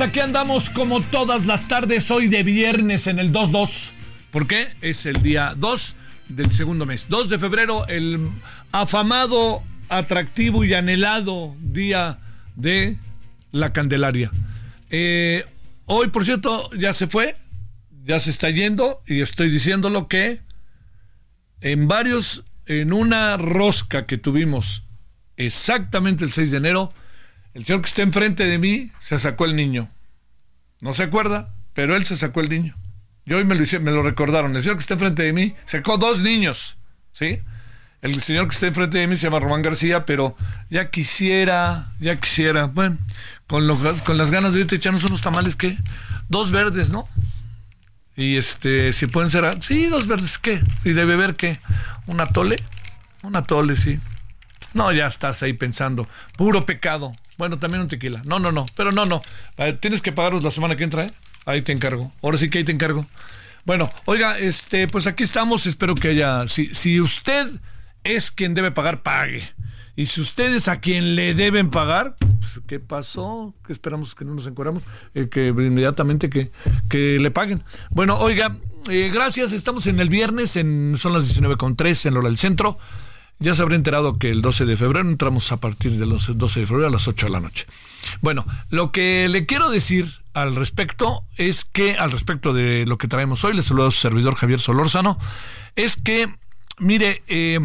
Tardes, aquí andamos como todas las tardes, hoy de viernes en el 2-2. ¿Por qué? Es el día 2 del segundo mes. 2 de febrero, el afamado, atractivo y anhelado día de la Candelaria. Eh, hoy, por cierto, ya se fue, ya se está yendo y estoy diciéndolo que en varios, en una rosca que tuvimos exactamente el 6 de enero, el señor que está enfrente de mí se sacó el niño. No se acuerda, pero él se sacó el niño. Yo hoy me lo, hice- me lo recordaron. El señor que está enfrente de mí sacó dos niños. ¿Sí? El señor que está enfrente de mí se llama Román García, pero ya quisiera, ya quisiera. Bueno, con, con las ganas de irte echarnos unos tamales, ¿qué? Dos verdes, ¿no? Y este, si pueden ser. Sí, dos verdes, ¿qué? ¿Y de beber qué? ¿Un atole? Un atole, sí. No, ya estás ahí pensando. Puro pecado. Bueno, también un tequila. No, no, no. Pero no, no. Eh, Tienes que pagarlos la semana que entra, ¿eh? Ahí te encargo. Ahora sí que ahí te encargo. Bueno, oiga, este, pues aquí estamos. Espero que haya. Si, si usted es quien debe pagar, pague. Y si usted es a quien le deben pagar, pues, ¿qué pasó? ¿Qué esperamos que no nos encuadramos? Eh, que inmediatamente que, que le paguen. Bueno, oiga, eh, gracias. Estamos en el viernes, en, son las 19.3 en Lola del Centro. Ya se habrá enterado que el 12 de febrero entramos a partir de los 12 de febrero a las 8 de la noche. Bueno, lo que le quiero decir al respecto es que, al respecto de lo que traemos hoy, le saludo a su servidor Javier Solórzano, es que, mire, eh,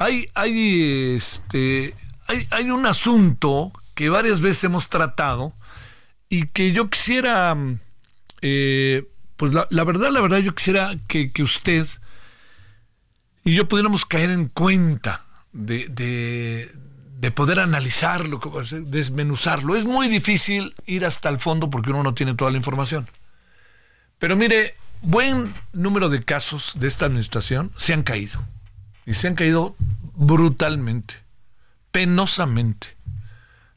hay, hay, este, hay, hay un asunto que varias veces hemos tratado y que yo quisiera, eh, pues la, la verdad, la verdad, yo quisiera que, que usted y yo pudiéramos caer en cuenta de, de, de poder analizarlo, desmenuzarlo. Es muy difícil ir hasta el fondo porque uno no tiene toda la información. Pero mire, buen número de casos de esta administración se han caído. Y se han caído brutalmente, penosamente.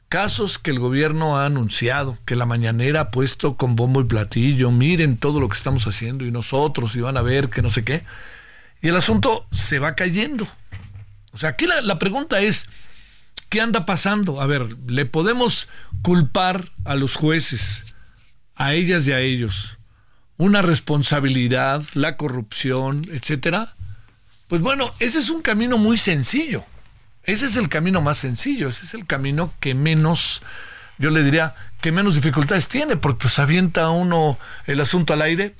Casos que el gobierno ha anunciado, que la mañanera ha puesto con bombo y platillo, miren todo lo que estamos haciendo y nosotros, y van a ver que no sé qué y el asunto se va cayendo. O sea, aquí la, pregunta es, ¿qué anda pasando? A ver, ¿le podemos culpar a los jueces, a ellas y a ellos, una responsabilidad, la corrupción, etcétera? Pues bueno, ese es un camino muy sencillo. Ese es el camino más sencillo, ese es el camino que menos, yo le diría, que menos dificultades tiene, porque pues avienta uno el asunto al aire,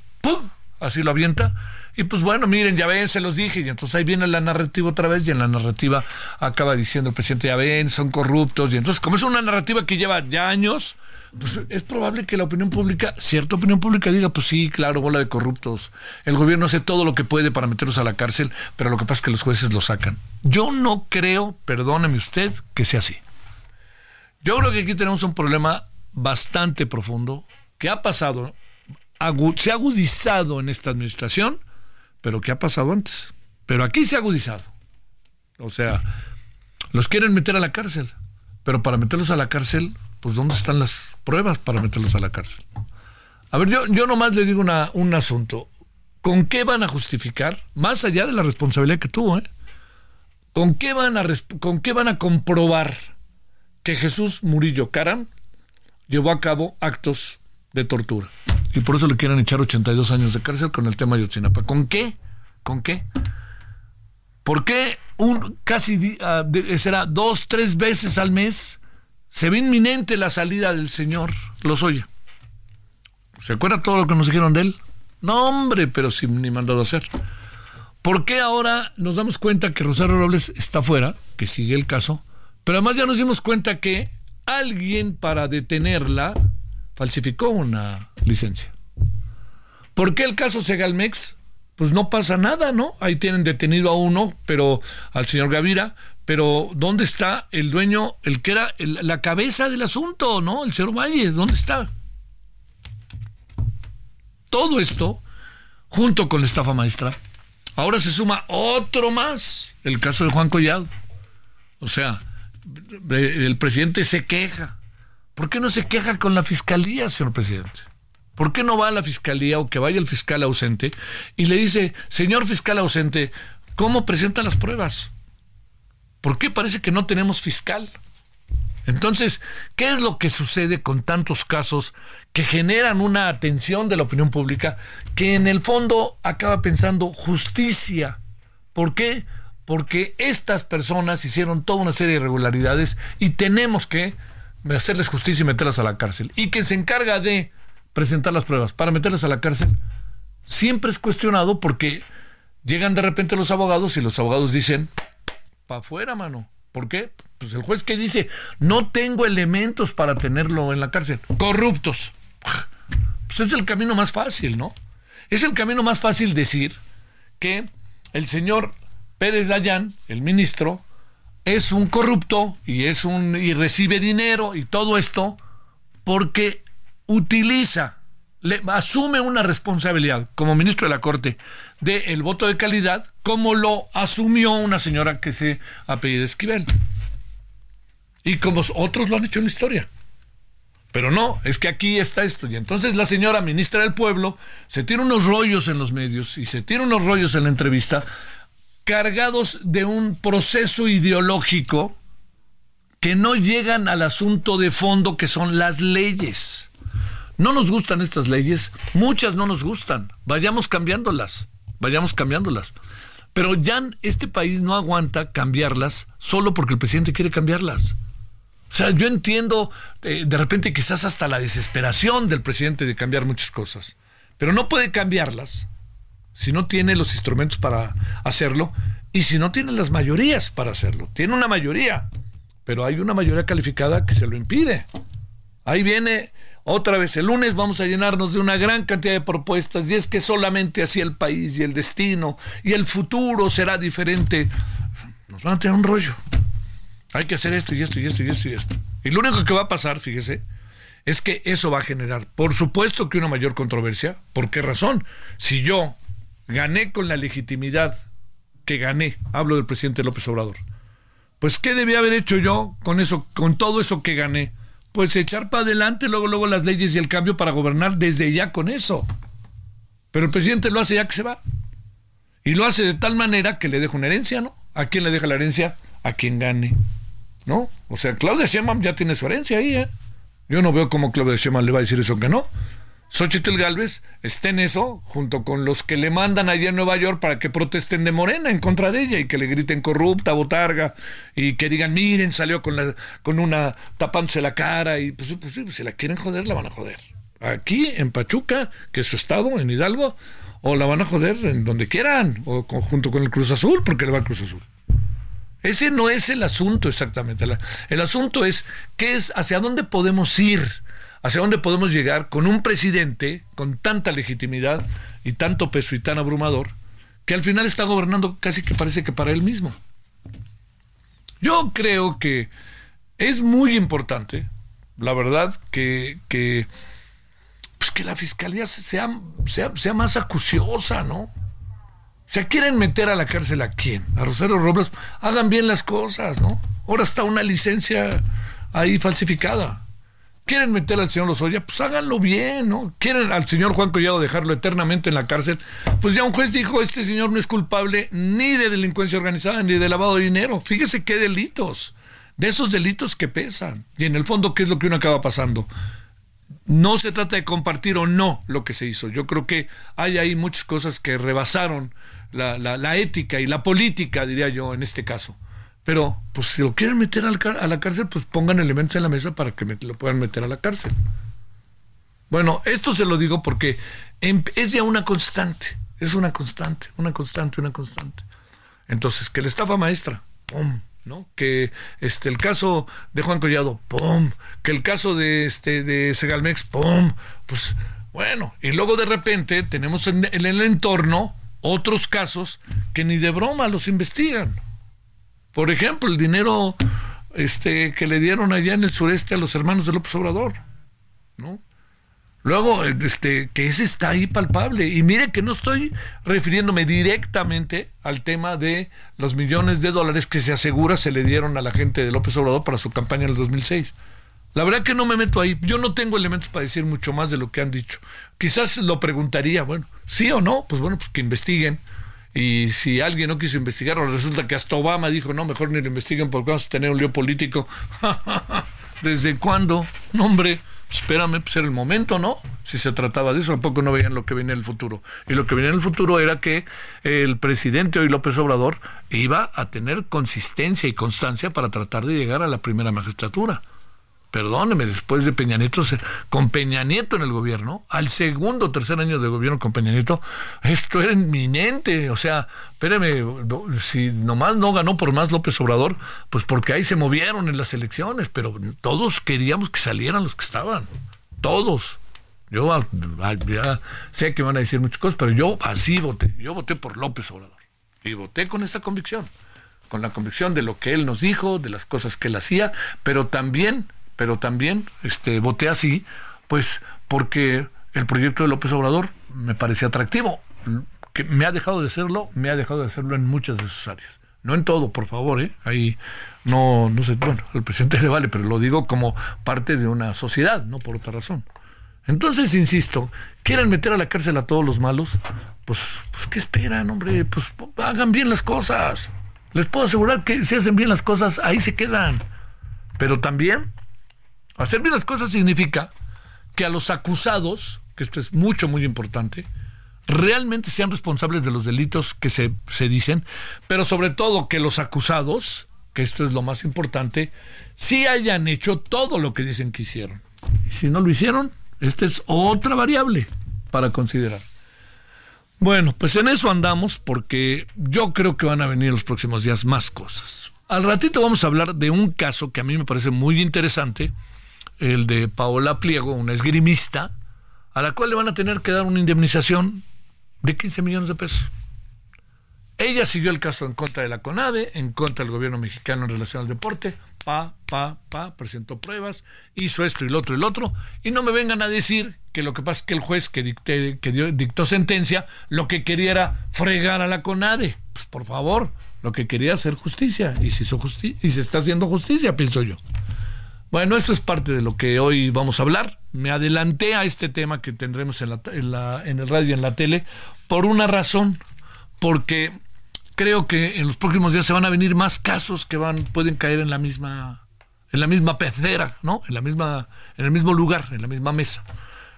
así lo avienta, Y pues bueno, miren, ya ven, se los dije. Y entonces ahí viene la narrativa otra vez y en la narrativa acaba diciendo el presidente, ya ven, son corruptos. Y entonces como es una narrativa que lleva ya años, pues es probable que la opinión pública, cierta opinión pública diga, pues sí, claro, bola de corruptos. El gobierno hace todo lo que puede para meterlos a la cárcel, pero lo que pasa es que los jueces lo sacan. Yo no creo, perdóneme usted, que sea así. Yo creo que aquí tenemos un problema bastante profundo que ha pasado, se ha agudizado en esta administración pero ¿qué ha pasado antes? Pero aquí se ha agudizado. O sea, los quieren meter a la cárcel, pero para meterlos a la cárcel, pues ¿dónde están las pruebas para meterlos a la cárcel? A ver, yo, yo nomás le digo un asunto. ¿Con qué van a justificar, más allá de la responsabilidad que tuvo, eh? ¿Con qué van a, con qué van a comprobar que Jesús Murillo Caram llevó a cabo actos de tortura? Y por eso le quieren echar 82 años de cárcel con el tema de Yotzinapa. ¿Con qué? ¿Con qué? ¿Por qué un, casi ah, será dos, tres veces al mes se ve inminente la salida del señor Lozoya? ¿Se acuerda todo lo que nos dijeron de él? No, hombre, pero sin ni mandado a hacer. ¿Por qué ahora nos damos cuenta que Rosario Robles está fuera, que sigue el caso? Pero además ya nos dimos cuenta que alguien para detenerla falsificó una licencia. ¿Por qué el caso Segalmex? Pues no pasa nada, ¿no? Ahí tienen detenido a uno, pero al señor Gavira, pero ¿dónde está el dueño, el que era la cabeza del asunto, ¿no? El señor Valle, ¿dónde está? Todo esto, junto con la estafa maestra, ahora se suma otro más, el caso de Juan Collado. O sea, el presidente se queja. ¿Por qué no se queja con la fiscalía, señor presidente? ¿Por qué no va a la fiscalía o que vaya el fiscal ausente y le dice, señor fiscal ausente, ¿cómo presenta las pruebas? ¿Por qué parece que no tenemos fiscal? Entonces, ¿qué es lo que sucede con tantos casos que generan una atención de la opinión pública que en el fondo acaba pensando justicia? ¿Por qué? Porque estas personas hicieron toda una serie de irregularidades y tenemos que hacerles justicia y meterlas a la cárcel. Y que se encarga de presentar las pruebas para meterlas a la cárcel, siempre es cuestionado porque llegan de repente los abogados y los abogados dicen, pa' afuera, mano. ¿Por qué? Pues el juez que dice, no tengo elementos para tenerlo en la cárcel. Corruptos. Pues es el camino más fácil, ¿no? Es el camino más fácil decir que el señor Pérez Dayán, el ministro, es un corrupto y es un y recibe dinero y todo esto porque utiliza, le, asume una responsabilidad como ministro de la Corte del voto de calidad, como lo asumió una señora que se apellida Esquivel. Y como otros lo han hecho en la historia. Pero no, es que aquí está esto. Y entonces la señora ministra del pueblo se tiene unos rollos en los medios y se tiene unos rollos en la entrevista cargados de un proceso ideológico que no llegan al asunto de fondo que son las leyes. No nos gustan estas leyes, muchas no nos gustan. Vayamos cambiándolas, vayamos cambiándolas. Pero ya este país no aguanta cambiarlas solo porque el presidente quiere cambiarlas. O sea, yo entiendo eh, de repente quizás hasta la desesperación del presidente de cambiar muchas cosas, pero no puede cambiarlas si no tiene los instrumentos para hacerlo y si no tiene las mayorías para hacerlo. Tiene una mayoría, pero hay una mayoría calificada que se lo impide. Ahí viene otra vez, el lunes vamos a llenarnos de una gran cantidad de propuestas y es que solamente así el país y el destino y el futuro será diferente. Nos van a tener un rollo. Hay que hacer esto y esto y esto y esto y esto. Y lo único que va a pasar, fíjese, es que eso va a generar, por supuesto que una mayor controversia. ¿Por qué razón? Si yo gané con la legitimidad que gané, hablo del presidente López Obrador, pues ¿qué debía haber hecho yo con eso, con todo eso que gané? Pues echar para adelante luego, luego las leyes y el cambio para gobernar desde ya con eso. Pero el presidente lo hace ya que se va. Y lo hace de tal manera que le deja una herencia, ¿no? ¿A quién le deja la herencia? A quien gane. ¿No? O sea, Claudia Sheinbaum ya tiene su herencia ahí, ¿eh? Yo no veo cómo Claudia Sheinbaum le va a decir eso que no. Xochitl Galvez está en eso, junto con los que le mandan allá en Nueva York para que protesten de Morena en contra de ella y que le griten corrupta, botarga, y que digan, miren, salió con, la, con una tapándose la cara, y pues, pues, pues si la quieren joder, la van a joder. Aquí, en Pachuca, que es su estado, en Hidalgo, o la van a joder en donde quieran, o junto con el Cruz Azul, porque le va al Cruz Azul. Ese no es el asunto exactamente. El asunto es qué es hacia dónde podemos ir, hacia dónde podemos llegar con un presidente con tanta legitimidad y tanto peso y tan abrumador que al final está gobernando casi que parece que para él mismo. Yo creo que es muy importante, la verdad, que, que, pues que la fiscalía sea, sea, sea más acuciosa, ¿no? O sea, quieren meter a la cárcel a quién? A Rosario Robles. Hagan bien las cosas, ¿no? Ahora está una licencia ahí falsificada. ¿Quieren meter al señor Lozoya? Pues háganlo bien, ¿no? ¿Quieren al señor Juan Collado dejarlo eternamente en la cárcel? Pues ya un juez dijo, este señor no es culpable ni de delincuencia organizada ni de lavado de dinero. Fíjese qué delitos. De esos delitos que pesan. Y en el fondo, ¿qué es lo que uno acaba pasando? No se trata de compartir o no lo que se hizo. Yo creo que hay ahí muchas cosas que rebasaron la, la, ética y la política, diría yo, en este caso. Pero, pues si lo quieren meter a la cárcel, pues pongan elementos en la mesa para que lo puedan meter a la cárcel. Bueno, esto se lo digo porque es ya una constante, es una constante, una constante, una constante. Entonces, que la estafa maestra, ¡pum! ¿no? Que este el caso de Juan Collado, ¡pum! Que el caso de este de Segalmex, ¡pum! Pues bueno, y luego de repente tenemos en el entorno otros casos que ni de broma los investigan. Por ejemplo, el dinero este, que le dieron allá en el sureste a los hermanos de López Obrador. ¿no? Luego, este, que ese está ahí palpable. Y mire que no estoy refiriéndome directamente al tema de los millones de dólares que se asegura se le dieron a la gente de López Obrador para su campaña en el 2006. La verdad que no me meto ahí. Yo no tengo elementos para decir mucho más de lo que han dicho. Quizás lo preguntaría, bueno, sí o no, pues bueno, pues que investiguen. Y si alguien no quiso investigar, resulta que hasta Obama dijo, no, mejor ni lo investiguen porque vamos a tener un lío político. ¿Desde cuándo? No, hombre, espérame, pues era el momento, ¿no? Si se trataba de eso, tampoco no veían lo que venía en el futuro. Y lo que venía en el futuro era que el presidente hoy López Obrador iba a tener consistencia y constancia para tratar de llegar a la primera magistratura perdóneme, después de Peña Nieto, con Peña Nieto en el gobierno, al segundo o tercer año de gobierno con Peña Nieto, esto era inminente. O sea, espéreme, si nomás no ganó por más López Obrador, pues porque ahí se movieron en las elecciones, pero todos queríamos que salieran los que estaban. Todos. Yo ah, ah, ya sé que van a decir muchas cosas, pero yo así voté. Yo voté por López Obrador. Y voté con esta convicción. Con la convicción de lo que él nos dijo, de las cosas que él hacía, pero también pero también este, voté así, pues porque el proyecto de López Obrador me parecía atractivo. Que me ha dejado de serlo, me ha dejado de serlo en muchas de sus áreas. No en todo, por favor, ¿eh? Ahí no, no sé, bueno, al presidente le vale, pero lo digo como parte de una sociedad, no por otra razón. Entonces, insisto, quieren meter a la cárcel a todos los malos, pues, pues ¿qué esperan, hombre? Pues hagan bien las cosas. Les puedo asegurar que si hacen bien las cosas, ahí se quedan. Pero también Hacer bien las cosas significa que a los acusados, que esto es mucho, muy importante, realmente sean responsables de los delitos que se, se dicen, pero sobre todo que los acusados, que esto es lo más importante, sí hayan hecho todo lo que dicen que hicieron. Y si no lo hicieron, esta es otra variable para considerar. Bueno, pues en eso andamos porque yo creo que van a venir los próximos días más cosas. Al ratito vamos a hablar de un caso que a mí me parece muy interesante, el de Paola Pliego, una esgrimista, a la cual le van a tener que dar una indemnización de 15 millones de pesos. Ella siguió el caso en contra de la CONADE, en contra del gobierno mexicano en relación al deporte, pa, pa, pa, presentó pruebas, hizo esto y lo otro y lo otro, y no me vengan a decir que lo que pasa es que el juez que, dictó sentencia lo que quería era fregar a la CONADE. Pues por favor, lo que quería hacer justicia, y se, justicia, y se está haciendo justicia, pienso yo. Bueno, esto es parte de lo que hoy vamos a hablar. Me adelanté a este tema que tendremos en, la, el radio y en la tele por una razón, porque creo que en los próximos días se van a venir más casos que van pueden caer en la misma en la misma pecera, ¿no? En la misma en el mismo lugar, en la misma mesa.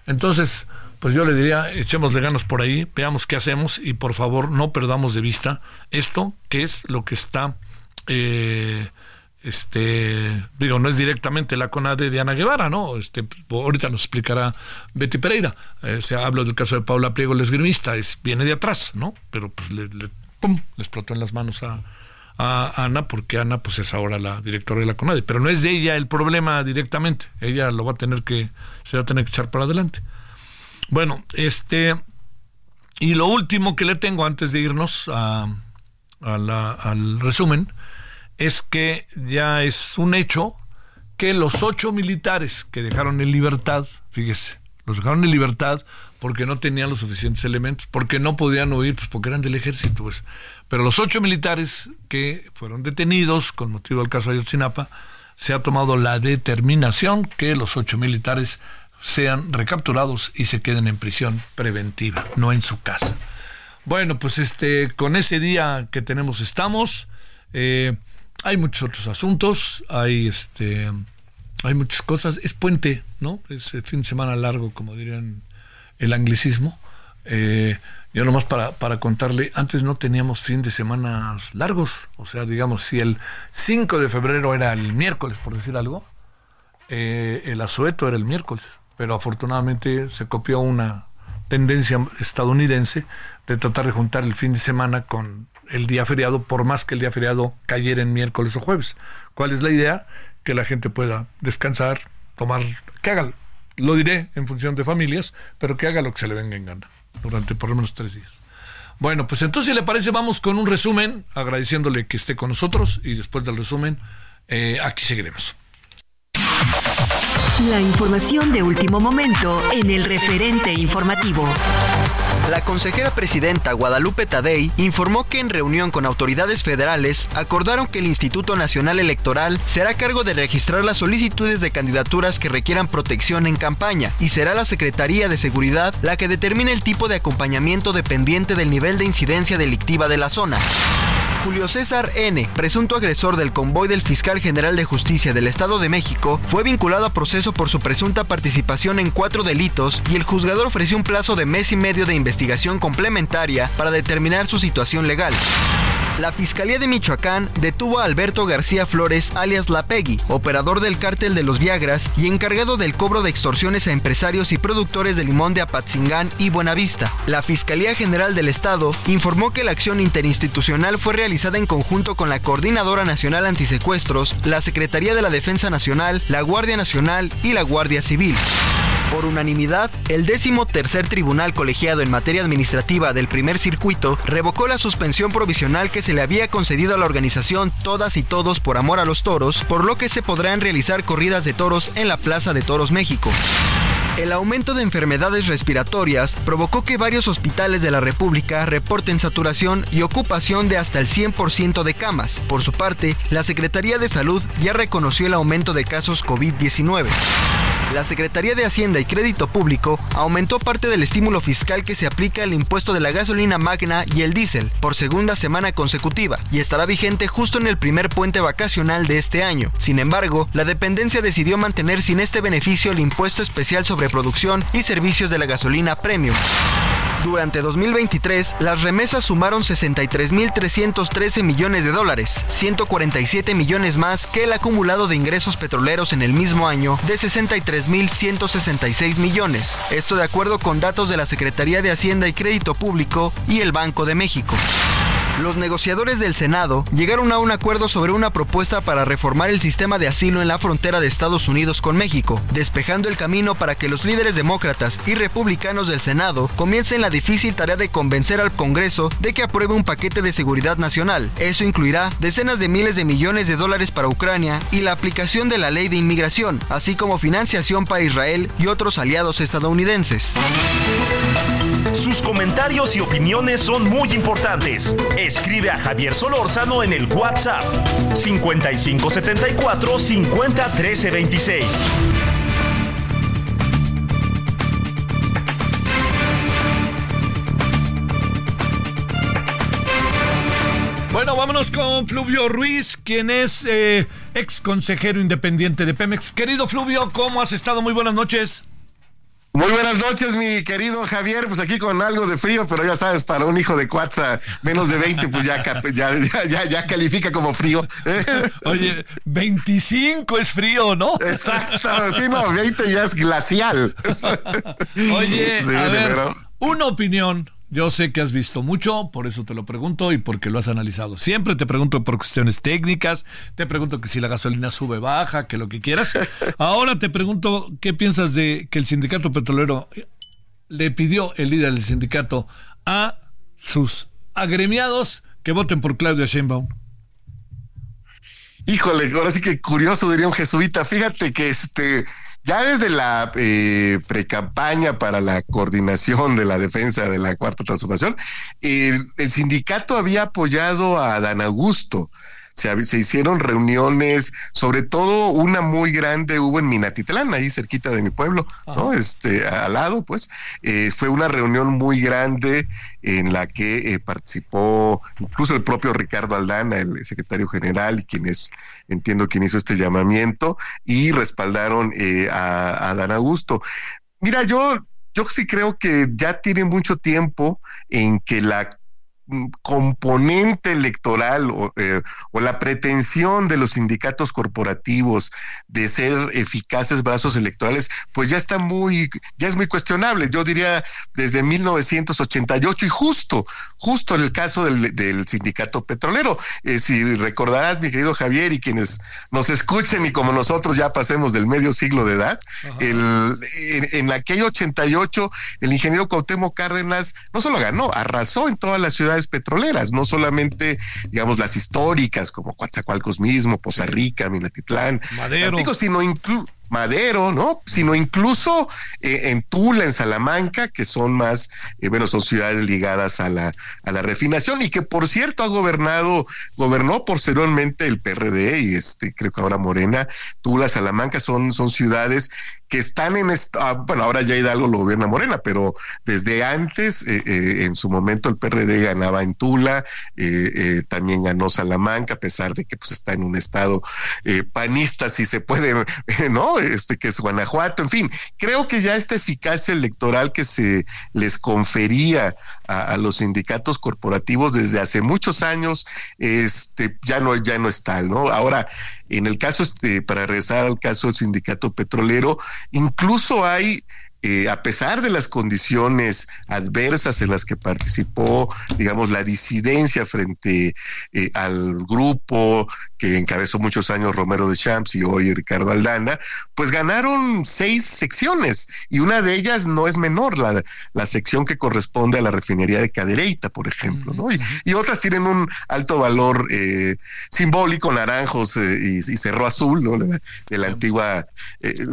Entonces, pues yo le diría, echémosle ganas por ahí, veamos qué hacemos y por favor no perdamos de vista esto, que es lo que está eh, este, digo, no es directamente la CONADE de Ana Guevara, ¿no? Este, ahorita nos explicará Betty Pereira. Eh, se habla del caso de Paula Pliego, el esgrimista, es, viene de atrás, ¿no? Pero pues le, pum, le explotó en las manos a, Ana, porque Ana pues es ahora la directora de la CONADE. Pero no es de ella el problema directamente. Ella lo va a tener que, se va a tener que echar para adelante. Bueno, este, y lo último que le tengo antes de irnos a la, al resumen es que ya es un hecho que los ocho militares que dejaron en libertad, fíjese, los dejaron en libertad porque no tenían los suficientes elementos, porque no podían huir, pues porque eran del ejército, pues. Pero los ocho militares que fueron detenidos con motivo del caso de Ayotzinapa, se ha tomado la determinación que los ocho militares sean recapturados y se queden en prisión preventiva, no en su casa. Bueno, pues este, con ese día que tenemos estamos. Eh, hay muchos otros asuntos, hay este hay muchas cosas, es puente, ¿no? Es el fin de semana largo, como dirían el anglicismo. Eh, yo nomás para, para contarle, antes no teníamos fin de semana largos, o sea, digamos, si el 5 de febrero era el miércoles, por decir algo, eh, el asueto era el miércoles, pero afortunadamente se copió una tendencia estadounidense de tratar de juntar el fin de semana con el día feriado, por más que el día feriado cayera en miércoles o jueves. ¿Cuál es la idea? Que la gente pueda descansar, tomar, que haga, lo diré en función de familias, pero que haga lo que se le venga en gana durante por lo menos tres días. Bueno, pues entonces, si le parece, vamos con un resumen, agradeciéndole que esté con nosotros y después del resumen, eh, aquí seguiremos. La información de último momento en el referente informativo. La consejera presidenta Guadalupe Tadei informó que en reunión con autoridades federales acordaron que el Instituto Nacional Electoral será cargo de registrar las solicitudes de candidaturas que requieran protección en campaña y será la Secretaría de Seguridad la que determine el tipo de acompañamiento dependiente del nivel de incidencia delictiva de la zona. Julio César N., presunto agresor del convoy del fiscal general de justicia del Estado de México, fue vinculado a proceso por su presunta participación en cuatro delitos y el juzgador ofreció un plazo de mes y medio de investigación complementaria para determinar su situación legal. La Fiscalía de Michoacán detuvo a Alberto García Flores, alias La Peggy, operador del cártel de los Viagras y encargado del cobro de extorsiones a empresarios y productores de limón de Apatzingán y Buenavista. La Fiscalía General del Estado informó que la acción interinstitucional fue realizada en conjunto con la Coordinadora Nacional Antisecuestros, la Secretaría de la Defensa Nacional, la Guardia Nacional y la Guardia Civil. Por unanimidad, el décimo tercer tribunal colegiado en materia administrativa del primer circuito revocó la suspensión provisional que se le había concedido a la organización Todas y Todos por Amor a los Toros, por lo que se podrán realizar corridas de toros en la Plaza de Toros México. El aumento de enfermedades respiratorias provocó que varios hospitales de la República reporten saturación y ocupación de hasta el 100% de camas. Por su parte, la Secretaría de Salud ya reconoció el aumento de casos COVID-19 la Secretaría de Hacienda y Crédito Público aumentó parte del estímulo fiscal que se aplica al impuesto de la gasolina magna y el diésel por segunda semana consecutiva y estará vigente justo en el primer puente vacacional de este año. Sin embargo, la dependencia decidió mantener sin este beneficio el impuesto especial sobre producción y servicios de la gasolina premium. Durante 2023, las remesas sumaron 63.313 millones de dólares, 147 millones más que el acumulado de ingresos petroleros en el mismo año de 63.166 millones. Esto de acuerdo con datos de la Secretaría de Hacienda y Crédito Público y el Banco de México. Los negociadores del Senado llegaron a un acuerdo sobre una propuesta para reformar el sistema de asilo en la frontera de Estados Unidos con México, despejando el camino para que los líderes demócratas y republicanos del Senado comiencen la difícil tarea de convencer al Congreso de que apruebe un paquete de seguridad nacional. Eso incluirá decenas de miles de millones de dólares para Ucrania y la aplicación de la ley de inmigración, así como financiación para Israel y otros aliados estadounidenses. Sus comentarios y opiniones son muy importantes. Escribe a Javier Solórzano en el WhatsApp 5574 50 26. Bueno, vámonos con Fluvio Ruiz, quien es eh, ex consejero independiente de Pemex. Querido Fluvio, ¿cómo has estado? Muy buenas noches. Muy buenas noches, mi querido Javier. Pues aquí con algo de frío, pero ya sabes, para un hijo de Cuatza menos de 20, pues ya, ya, ya, ya califica como frío. Oye, 25 es frío, ¿no? Exacto, sí, no, 20 ya es glacial. Oye, a ver, una opinión yo sé que has visto mucho, por eso te lo pregunto y porque lo has analizado. Siempre te pregunto por cuestiones técnicas, te pregunto que si la gasolina sube, baja, que lo que quieras. Ahora te pregunto qué piensas de que el sindicato petrolero le pidió el líder del sindicato a sus agremiados que voten por Claudia Sheinbaum. Híjole, ahora sí que curioso diría un jesuita. Fíjate que este ya desde la eh, precampaña para la coordinación de la defensa de la cuarta transformación, el sindicato había apoyado a Dan Augusto se, hicieron reuniones, sobre todo una muy grande hubo en Minatitlán, ahí cerquita de mi pueblo, ¿no? Este, al lado, pues, eh, fue una reunión muy grande en la que eh, participó incluso el propio Ricardo Aldana, el secretario general, y quien es, entiendo, quien hizo este llamamiento, y respaldaron eh, a, a Dan Augusto. Mira, yo yo sí creo que ya tiene mucho tiempo en que la componente electoral eh, o, la pretensión de los sindicatos corporativos de ser eficaces brazos electorales, pues ya está muy, ya es muy cuestionable. Yo diría desde 1988 y justo, justo en el caso del, sindicato petrolero. Eh, si recordarás, mi querido Javier, y quienes nos escuchen y como nosotros ya pasemos del medio siglo de edad, el, en, en aquel 88 el ingeniero Cuauhtémoc Cárdenas no solo ganó, arrasó en todas las petroleras, no solamente, digamos, las históricas como Coatzacoalcos mismo, Poza Rica, Minatitlán, Madero. sino incluso Madero, ¿no? Sino incluso eh, en Tula, en Salamanca, que son más, eh, bueno, son ciudades ligadas a la, a la refinación y que por cierto ha gobernado, gobernó posteriormente el PRD y este, creo que ahora Morena, Tula, Salamanca son, son ciudades que están en, esta, bueno, ahora ya Hidalgo lo gobierna Morena, pero desde antes, eh, en su momento el PRD ganaba en Tula, también ganó Salamanca, a pesar de que pues está en un estado panista, si se puede, ¿no? Este que es Guanajuato, en fin, creo que ya esta eficacia electoral que se les confería a, los sindicatos corporativos desde hace muchos años, este ya no ya no está, ¿no? Ahora, en el caso este, para regresar al caso del sindicato petrolero, incluso hay eh, a pesar de las condiciones adversas en las que participó, digamos, la disidencia frente eh, al grupo que encabezó muchos años Romero de Champs y hoy Ricardo Aldana, pues ganaron seis secciones y una de ellas no es menor, la, la sección que corresponde a la refinería de Cadereyta, por ejemplo, ¿no? Y, otras tienen un alto valor eh, simbólico, naranjos y, cerro azul, ¿no? De la antigua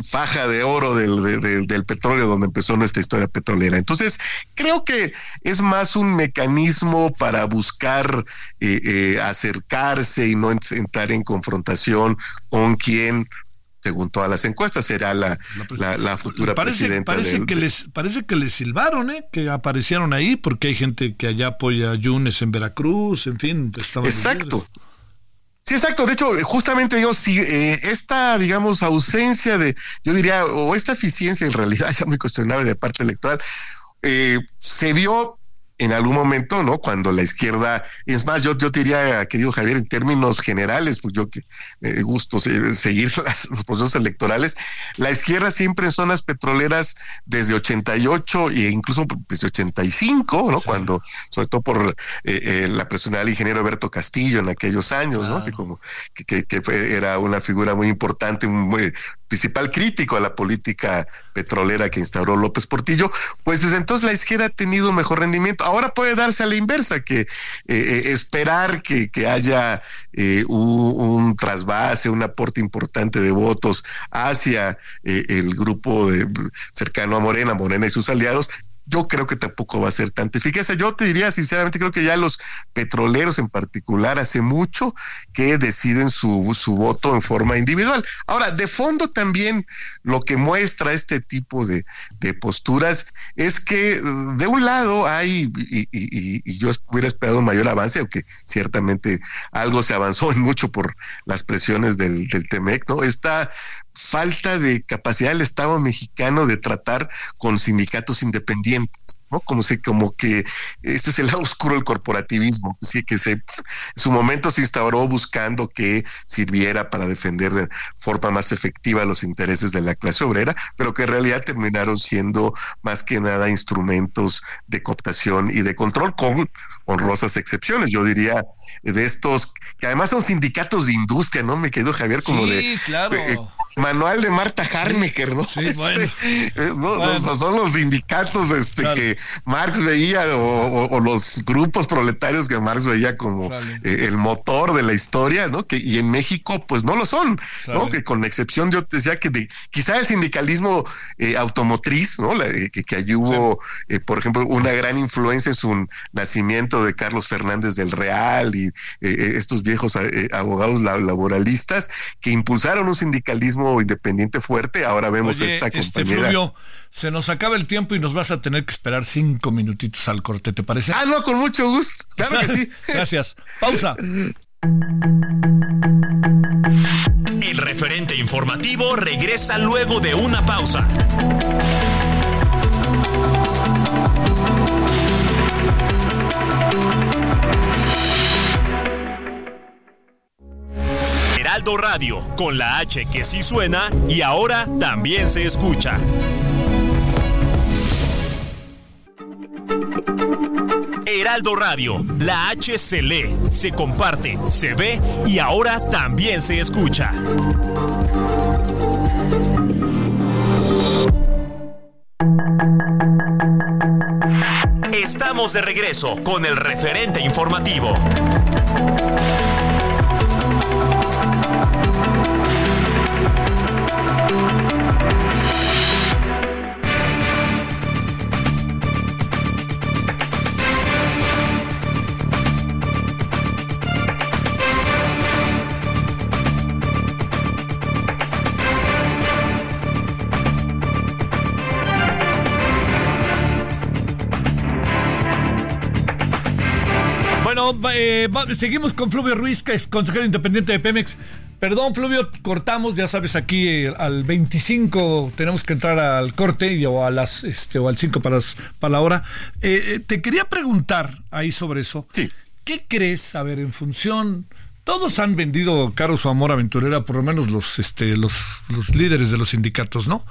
faja de oro del, del petróleo donde empezó nuestra historia petrolera. Entonces, creo que es más un mecanismo para buscar eh, eh, acercarse y no entrar en confrontación con quien según todas las encuestas, será la, la, futura parece, presidenta. Parece, que les, parece que les silbaron, ¿eh? que aparecieron ahí, porque hay gente que allá apoya a Yunes en Veracruz, en fin. Exacto. Sí, exacto. De hecho, justamente digo, si eh, esta, digamos, ausencia de, yo diría, o esta eficiencia en realidad ya muy cuestionable de parte electoral, eh, se vio en algún momento, ¿no? Cuando la izquierda, es más, yo, yo te diría, querido Javier, en términos generales, pues yo que me gusto seguir los procesos electorales, la izquierda siempre en zonas petroleras desde 88 e incluso desde 85, ¿no? Cuando, sobre todo por eh, eh, la personalidad del ingeniero Alberto Castillo en aquellos años, ¿no? Que como que, que, fue, era una figura muy importante, muy, principal crítico a la política petrolera que instauró López Portillo, pues desde entonces la izquierda ha tenido mejor rendimiento. Ahora puede darse a la inversa, que eh, eh, esperar que, haya eh, un, trasvase, un aporte importante de votos hacia el grupo de, cercano a Morena, Morena y sus aliados, yo creo que tampoco va a ser tanto eficaz. Yo te diría, sinceramente, creo que ya los petroleros en particular hace mucho que deciden su, su voto en forma individual. Ahora, de fondo también lo que muestra este tipo de, de posturas es que de un lado hay, y, y, yo hubiera esperado un mayor avance, aunque ciertamente algo se avanzó mucho por las presiones del, del TEMEC, ¿no? Está falta de capacidad del Estado mexicano de tratar con sindicatos independientes. ¿no? Como, se, como que este es el lado oscuro del corporativismo, así que se, en su momento se instauró buscando que sirviera para defender de forma más efectiva los intereses de la clase obrera, pero que en realidad terminaron siendo más que nada instrumentos de cooptación y de control con honrosas excepciones, yo diría, de estos, que además son sindicatos de industria, ¿no? Me quedó Javier como Sí, de... claro. eh, manual de Marta Harnecker, ¿no? sí, Este, bueno. no, Bueno. no, son los sindicatos este, Sale. que Marx veía o, o- o los grupos proletarios que Marx veía como eh, el motor de la historia, ¿no? Que, y en México, pues no lo son, ¿no? Que con excepción, yo te decía que de, quizá el sindicalismo eh, automotriz, ¿no? La- que, que allí hubo, eh, por ejemplo, una gran influencia en su nacimiento de Carlos Fernández del Real y eh, eh, estos viejos eh, abogados la- laboralistas que impulsaron un sindicalismo independiente fuerte. Ahora vemos Oye, esta este compañera. Fluvio, se nos acaba el tiempo y nos vas a tener que esperar cinco minutitos al corte, ¿te parece? Ah, no, con mucho gusto. Claro que sí. Gracias. Pausa. El referente informativo regresa luego de una pausa. Heraldo Radio, con la H que sí suena y ahora también se escucha. Heraldo Radio, la H se lee, se comparte, se ve y ahora también se escucha. Estamos de regreso con el referente informativo. Bueno, eh, seguimos con Fluvio Ruiz, que es consejero independiente de Pemex. Perdón, Fluvio, cortamos, ya sabes, aquí eh, al 25 tenemos que entrar al corte y, o a las este o al 5 para, las- para la hora. Eh, te quería preguntar ahí sobre eso. Sí. ¿Qué crees? A ver, en función. Todos han vendido caro su amor aventurera, por lo menos los, este, los, los líderes de los sindicatos, ¿no?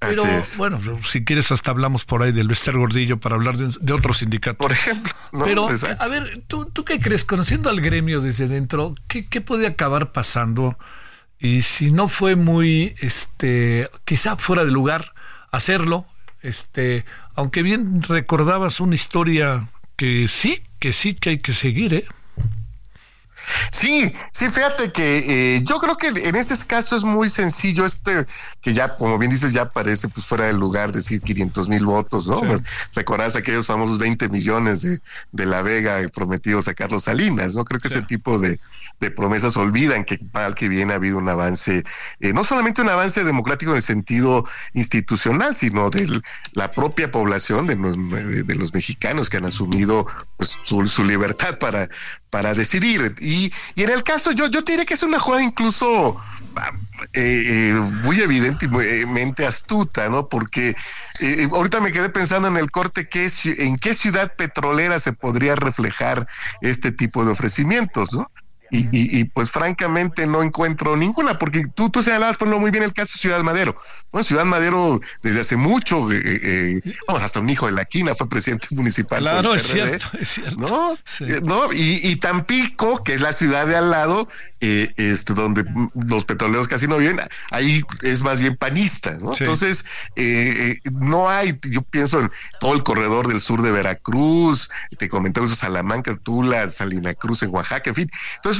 Pero bueno, si quieres hasta hablamos por ahí del Bester Gordillo para hablar de, un- de otro sindicato. Por ejemplo. ¿no? Pero, a ver, ¿tú, ¿tú qué crees? Conociendo al gremio desde dentro, ¿qué, qué puede acabar pasando? Y si no fue muy, este, quizá fuera de lugar hacerlo, este, aunque bien recordabas una historia que sí, que sí que hay que seguir, ¿eh? Sí, sí, fíjate que eh, yo creo que en este caso es muy sencillo, este que ya, como bien dices, ya parece pues fuera del lugar decir 500 mil votos, ¿no? Sí. Recordás aquellos famosos 20 millones de, de La Vega prometidos a Carlos Salinas, ¿no? Creo que Sí. ese tipo de, de promesas olvidan que mal que bien ha habido un avance, eh, no solamente un avance democrático en el sentido institucional, sino de la propia población de los, de- de los mexicanos que han asumido pues, su, su libertad para, para decidir. Y, y en el caso, yo, yo te que es una jugada incluso eh, eh, muy evidente y muy, eh, astuta, ¿no? Porque eh, ahorita me quedé pensando en el corte, ¿qué, ci- ¿en qué ciudad petrolera se podría reflejar este tipo de ofrecimientos, ¿no? Y, y- y, pues francamente no encuentro ninguna, porque tú, tú señalabas por muy bien el caso de Ciudad Madero. Bueno, Ciudad Madero desde hace mucho, eh, eh, vamos, hasta un hijo de la quina fue presidente municipal. Claro, es PRD. cierto, es cierto. ¿no? Sí. Eh, ¿no? Y, y Tampico, que es la ciudad de al lado, eh, este, donde los petroleros casi no viven, ahí es más bien panista, ¿no? Sí. Entonces, eh, eh, no hay, yo pienso en todo el corredor del sur de Veracruz, te comentaba eso, Salamanca, Tula, Salina Cruz en Oaxaca, en fin. Entonces,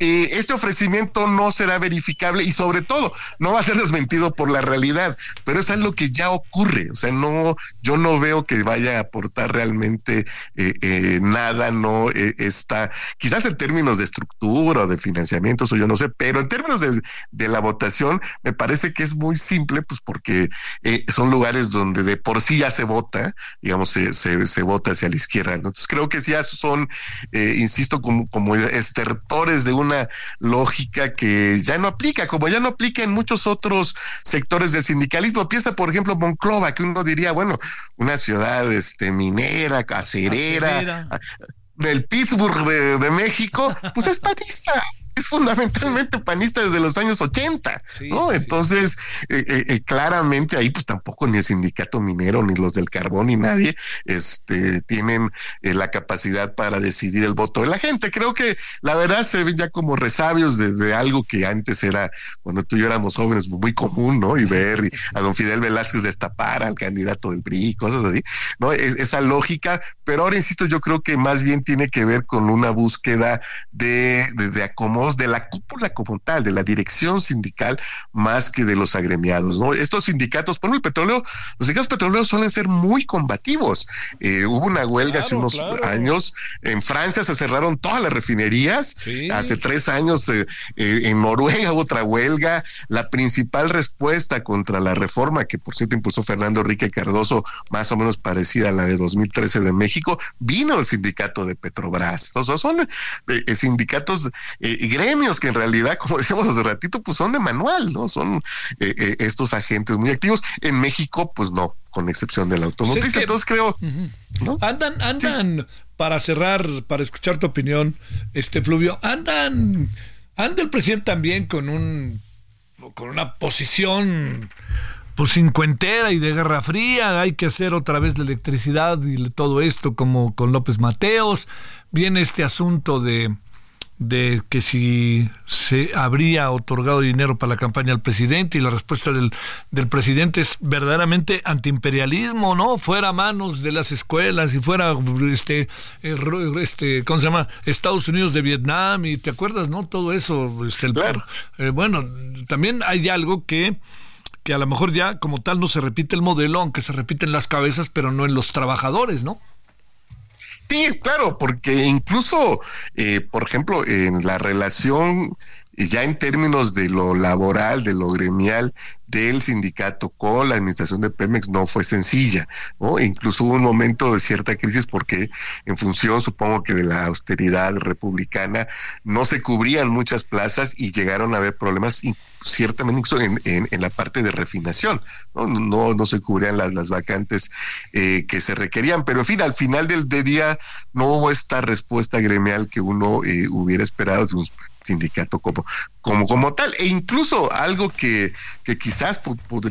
eh, este ofrecimiento no será verificable y sobre todo no va a ser desmentido por la realidad, pero es algo que ya ocurre, o sea, no, yo no veo que vaya a aportar realmente eh, eh, nada, no eh, está, quizás en términos de estructura o de financiamiento, eso yo no sé, pero en términos de, de la votación me parece que es muy simple, pues porque eh, son lugares donde de por sí ya se vota, digamos, se, se, se vota hacia la izquierda. Entonces creo que ya son, insisto, como, como estertores de una una lógica que ya no aplica, como ya no aplica en muchos otros sectores del sindicalismo. Piensa, por ejemplo, Monclova, que uno diría, bueno, una ciudad este, minera, cacerera, del Pittsburgh de, de México, pues es panista es fundamentalmente panista desde los años 80, ¿no? Entonces, eh, eh, eh, claramente ahí pues tampoco ni el sindicato minero, ni los del carbón, ni nadie este, tienen la capacidad para decidir el voto de la gente. Creo que la verdad se ven ya como resabios de, algo que antes era, cuando tú y yo éramos jóvenes, muy común, ¿no? Y ver a don Fidel Velázquez destapar al candidato del PRI, cosas así, ¿no? esa lógica, pero ahora insisto, yo creo que más bien tiene que ver con una búsqueda de, de, de de la cúpula como tal, de la dirección sindical, más que de los agremiados. ¿no? Estos sindicatos, por el petróleo, los sindicatos petroleros suelen ser muy combativos. Eh, hubo una huelga hace unos años. En Francia se cerraron todas las refinerías. Hace tres años eh, eh, en Noruega hubo otra huelga. La principal respuesta contra la reforma, que por cierto impulsó Fernando Enrique Cardoso, más o menos parecida a la de 2013 de México, vino el sindicato de Petrobras. Entonces, son sindicatos gremios que en realidad, como decíamos hace ratito, pues son de manual, ¿no? Son eh, eh, estos agentes muy activos. En México, pues no, con excepción del automotriz. Entonces creo, Andan, andan, para cerrar, para escuchar tu opinión, este Fluvio, andan, anda el presidente también con un, con una posición pues cincuentera y de guerra fría, hay que hacer otra vez la electricidad y todo esto como con López Mateos, viene este asunto de de que si se habría otorgado dinero para la campaña al presidente y la respuesta del, del presidente es verdaderamente antiimperialismo, ¿no? Fuera manos de las escuelas y fuera este, eh, este ¿cómo se llama? Estados Unidos de Vietnam y te acuerdas, ¿no? Todo eso, este, el, eh, bueno, también hay algo que que a lo mejor ya como tal no se repite el modelo, aunque se repiten las cabezas, pero no en los trabajadores, ¿no? Sí, claro, porque incluso, eh, por ejemplo, en la relación ya en términos de lo laboral, de lo gremial del sindicato con la administración de Pemex no fue sencilla, ¿no? Incluso hubo un momento de cierta crisis porque en función, supongo que de la austeridad republicana, no se cubrían muchas plazas y llegaron a haber problemas ciertamente en, en, la parte de refinación, no, no, se cubrían las, las vacantes eh, que se requerían, pero en fin, al final del, día no hubo esta respuesta gremial que uno eh, hubiera esperado, sindicato como, como, como tal, e incluso algo que, que quizás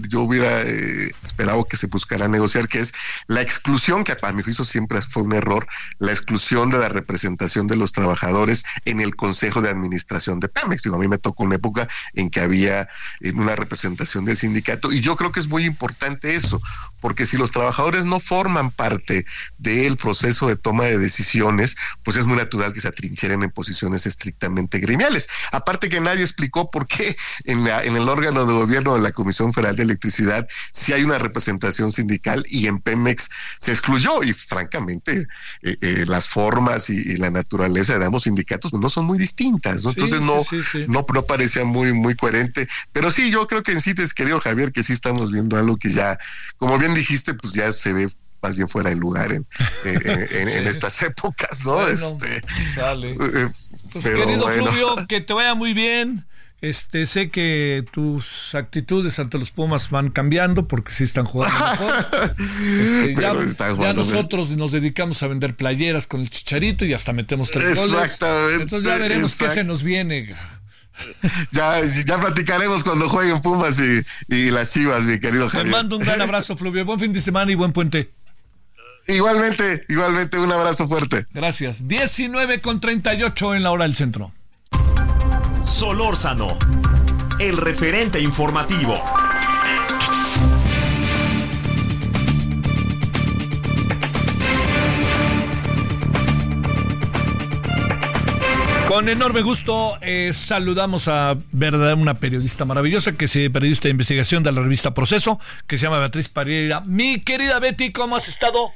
yo hubiera eh, esperado que se buscara negociar, que es la exclusión, que a mi juicio siempre fue un error, la exclusión de la representación de los trabajadores en el Consejo de Administración de Pemex. Digo, a mí me tocó una época en que había eh, una representación del sindicato, y yo creo que es muy importante eso, porque si los trabajadores no forman parte del proceso de toma de decisiones, pues es muy natural que se atrincheren en posiciones estrictamente gremiales. Aparte que nadie explicó por qué en, la, en el órgano de gobierno de la Comisión Federal de Electricidad si hay una representación sindical y en Pemex se excluyó. Y francamente eh, eh, las formas y, la naturaleza de ambos sindicatos pues, no son muy distintas, entonces no, no, no parecía muy, muy coherente, pero sí, yo creo que en sí, querido Javier, que sí estamos viendo algo que ya, como bien dijiste, pues ya se ve más bien fuera de lugar en, en, estas épocas, ¿no? este, sale. Eh, pues querido Fluvio, que te vaya muy bien. Este, sé que tus actitudes ante los Pumas van cambiando porque sí están jugando mejor. Este, ya, nosotros nos dedicamos a vender playeras con el chicharito y hasta metemos tres goles. Entonces ya veremos qué se nos viene. Ya, ya platicaremos cuando jueguen Pumas y, y las Chivas, mi querido Javier. Te mando un gran abrazo, Fluvio. Buen fin de semana y buen puente. Igualmente, igualmente, un abrazo fuerte. Gracias. 19 con 38 en la hora del centro. Solórzano, el referente informativo. Con enorme gusto eh, saludamos a verdad una periodista maravillosa que es periodista de investigación de la revista Proceso, que se llama Beatriz Pareira. Mi querida Betty, ¿cómo has estado?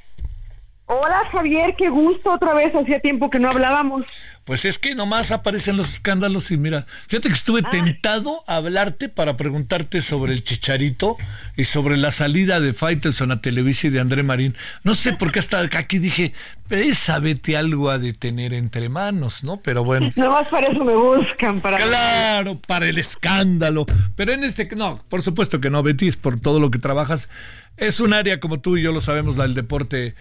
Hola Javier, qué gusto otra vez, hacía tiempo que no hablábamos. Pues es que nomás aparecen los escándalos y mira, fíjate que estuve Ah. tentado a hablarte para preguntarte sobre el Chicharito y sobre la salida de Faitelson a Televisa y de André Marín. No sé por qué hasta aquí dije, esa vete algo a detener entre manos, ¿no? Pero bueno. Nomás para eso me buscan, para... Claro, para el escándalo. Pero en este, no, por supuesto que no, Betty, es por todo lo que trabajas. Es un área, como tú y yo lo sabemos, la del deporte,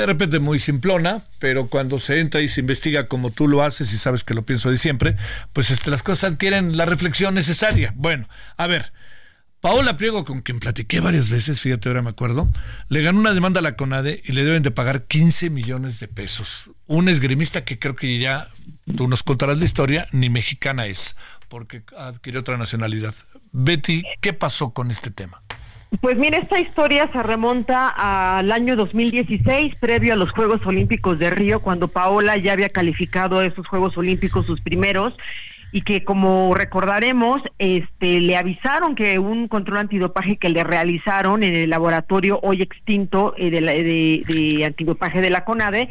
de repente muy simplona, pero cuando se entra y se investiga como tú lo haces y sabes que lo pienso de siempre, pues este, las cosas adquieren la reflexión necesaria. Bueno, a ver. Paola Priego, con quien platiqué varias veces, fíjate, ahora me acuerdo, le ganó una demanda a la CONADE y le deben de pagar 15 millones de pesos. Un esgrimista que creo que ya, tú nos contarás la historia, ni mexicana es, porque adquirió otra nacionalidad. Betty, ¿qué pasó con este tema? Pues mira, esta historia se remonta al año 2016, previo a los Juegos Olímpicos de Río, cuando Paola ya había calificado a esos Juegos Olímpicos sus primeros y que como recordaremos, este le avisaron que un control antidopaje que le realizaron en el laboratorio hoy extinto eh, de- de antidopaje de la CONADE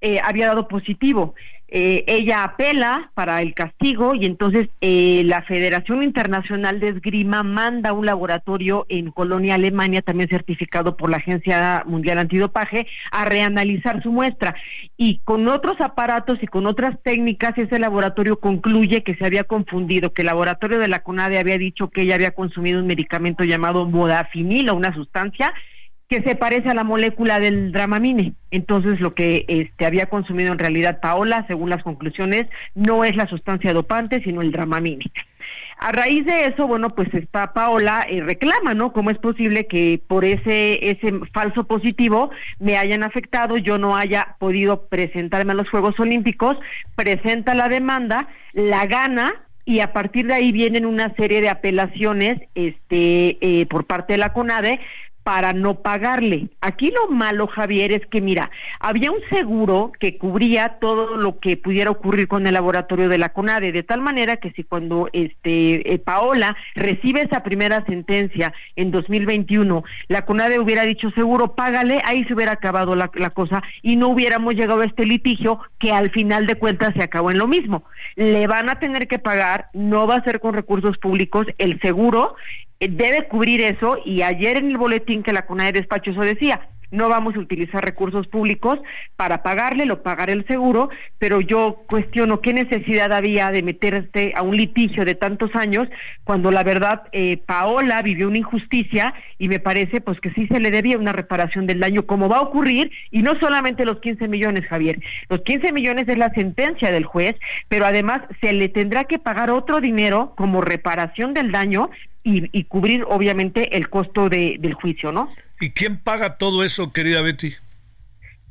eh, había dado positivo. Eh, ella apela para el castigo y entonces eh, la Federación Internacional de Esgrima manda un laboratorio en Colonia, Alemania, también certificado por la Agencia Mundial Antidopaje, a reanalizar su muestra. Y con otros aparatos y con otras técnicas, ese laboratorio concluye que se había confundido, que el laboratorio de la CONADE había dicho que ella había consumido un medicamento llamado modafinil o una sustancia que se parece a la molécula del dramamine. Entonces, lo que este, había consumido en realidad Paola, según las conclusiones, no es la sustancia dopante, sino el dramamine. A raíz de eso, bueno, pues está Paola eh, reclama, ¿no? ¿Cómo es posible que por ese ese falso positivo me hayan afectado, yo no haya podido presentarme a los Juegos Olímpicos? Presenta la demanda, la gana y a partir de ahí vienen una serie de apelaciones este eh, por parte de la CONADE para no pagarle. Aquí lo malo, Javier, es que mira, había un seguro que cubría todo lo que pudiera ocurrir con el laboratorio de la CONADE, de tal manera que si cuando este eh, Paola recibe esa primera sentencia en 2021, la CONADE hubiera dicho seguro, págale, ahí se hubiera acabado la, la cosa y no hubiéramos llegado a este litigio que al final de cuentas se acabó en lo mismo. Le van a tener que pagar, no va a ser con recursos públicos, el seguro debe cubrir eso y ayer en el boletín que la CONADE despacho eso decía, no vamos a utilizar recursos públicos para pagarle, lo pagará el seguro, pero yo cuestiono qué necesidad había de meterse a un litigio de tantos años cuando la verdad eh, Paola vivió una injusticia y me parece pues que sí se le debía una reparación del daño como va a ocurrir y no solamente los 15 millones, Javier. Los 15 millones es la sentencia del juez, pero además se le tendrá que pagar otro dinero como reparación del daño y, y cubrir obviamente el costo de, del juicio, ¿no? ¿Y quién paga todo eso, querida Betty?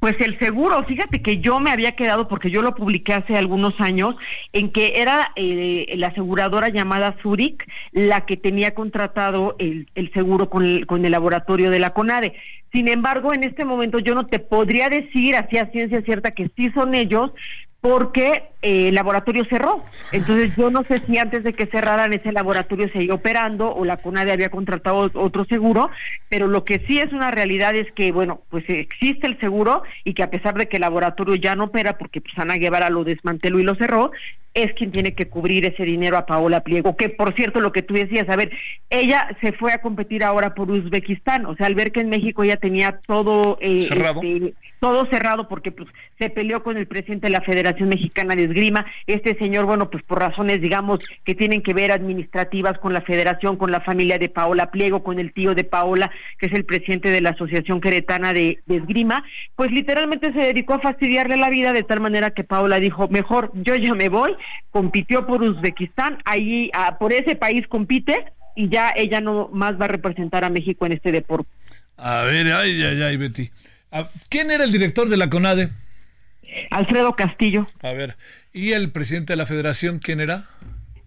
Pues el seguro, fíjate que yo me había quedado, porque yo lo publiqué hace algunos años, en que era eh, la aseguradora llamada Zurich la que tenía contratado el, el seguro con el, con el laboratorio de la CONADE. Sin embargo, en este momento yo no te podría decir así a ciencia cierta que sí son ellos, porque eh, el laboratorio cerró. Entonces yo no sé si antes de que cerraran ese laboratorio seguía operando o la CONADE había contratado otro seguro, pero lo que sí es una realidad es que, bueno, pues existe el seguro y que a pesar de que el laboratorio ya no opera porque pues Ana Guevara lo desmanteló y lo cerró, es quien tiene que cubrir ese dinero a Paola Pliego, que por cierto lo que tú decías, a ver, ella se fue a competir ahora por Uzbekistán, o sea, al ver que en México ya tenía todo eh, Cerrado. este, todo cerrado porque pues se peleó con el presidente de la Federación Mexicana de Esgrima. Este señor, bueno, pues por razones, digamos, que tienen que ver administrativas con la Federación, con la familia de Paola Pliego, con el tío de Paola, que es el presidente de la Asociación Queretana de, de Esgrima, pues literalmente se dedicó a fastidiarle la vida de tal manera que Paola dijo, mejor yo ya me voy, compitió por Uzbekistán, ahí ah, por ese país compite y ya ella no más va a representar a México en este deporte. A ver, ay, ay, ay, Betty. Ah, ¿Quién era el director de la CONADE? Alfredo Castillo. A ver, ¿y el presidente de la federación quién era?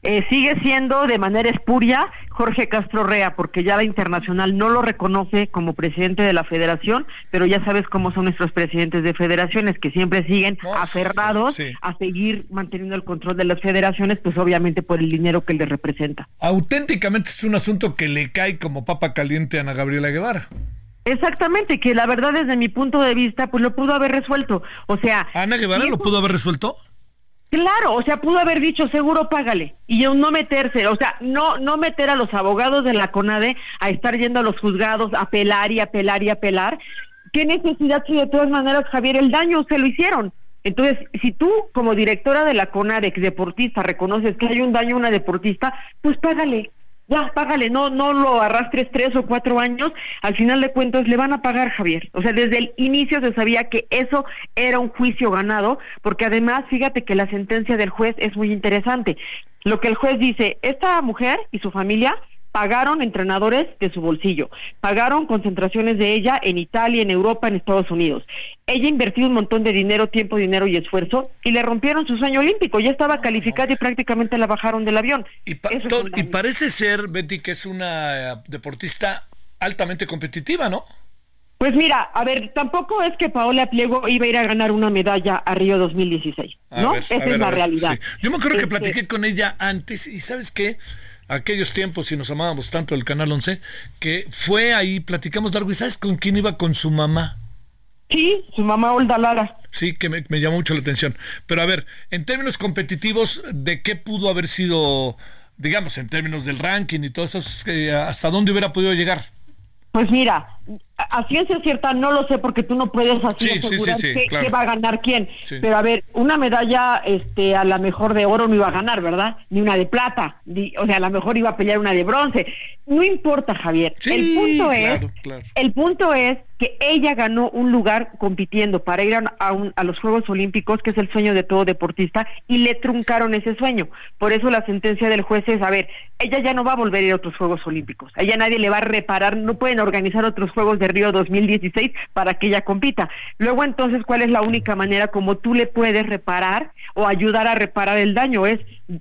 Eh, sigue siendo de manera espuria Jorge Castro Rea, porque ya la internacional no lo reconoce como presidente de la federación, pero ya sabes cómo son nuestros presidentes de federaciones, que siempre siguen Oh, aferrados sí, a seguir manteniendo el control de las federaciones, pues obviamente por el dinero que les representa. Auténticamente es un asunto que le cae como papa caliente a Ana Gabriela Guevara. Exactamente, que la verdad desde mi punto de vista, pues lo pudo haber resuelto. O sea... Ana Guevara lo pudo haber resuelto. Claro, o sea, pudo haber dicho seguro págale y no meterse, o sea, no no meter a los abogados de la CONADE a estar yendo a los juzgados a apelar y apelar y apelar. ¿Qué necesidad si de todas maneras, Javier, el daño se lo hicieron? Entonces, si tú como directora de la CONADE, deportista, reconoces que hay un daño a una deportista, pues págale, ya, págale, no, no lo arrastres tres o cuatro años, al final de cuentas le van a pagar, Javier. O sea, desde el inicio se sabía que eso era un juicio ganado, porque además, fíjate que la sentencia del juez es muy interesante. Lo que el juez dice, esta mujer y su familia pagaron entrenadores de su bolsillo, pagaron concentraciones de ella en Italia, en Europa, en Estados Unidos. Ella invertido un montón de dinero, tiempo, dinero y esfuerzo y le rompieron su sueño olímpico. Ya estaba calificada y prácticamente la bajaron del avión. Y, y parece ser, Betty, que es una eh, deportista altamente competitiva, ¿no? Pues mira, a ver, tampoco es que Paola Pliego iba a ir a ganar una medalla a Río 2016, ¿no? Esa es la realidad. Yo me acuerdo que este platiqué con ella antes y ¿sabes qué? Aquellos tiempos y nos amábamos tanto el Canal 11, que fue ahí, platicamos largo y ¿sabes con quién iba? Con su mamá. Sí, su mamá Olda Lara. Sí, que me, llamó mucho la atención. Pero a ver, en términos competitivos, ¿de qué pudo haber sido, digamos, en términos del ranking y todo eso, hasta dónde hubiera podido llegar? Pues mira, a ciencia cierta no lo sé porque tú no puedes así asegurar qué, va a ganar quién. Pero a ver, una medalla este a la mejor de oro no iba a ganar, ¿verdad? Ni una de plata. o sea, a lo mejor iba a pelear una de bronce. No importa, Javier. el punto es el punto es que ella ganó un lugar compitiendo para ir a, a, los Juegos Olímpicos, que es el sueño de todo deportista, y le truncaron ese sueño. Por eso la sentencia del juez es, a ver, ella ya no va a volver a ir a otros Juegos Olímpicos. A ella nadie le va a reparar, no pueden organizar otros Juegos de Río 2016 para que ella compita. Luego entonces, ¿cuál es la única manera como tú le puedes reparar o ayudar a reparar el daño? Es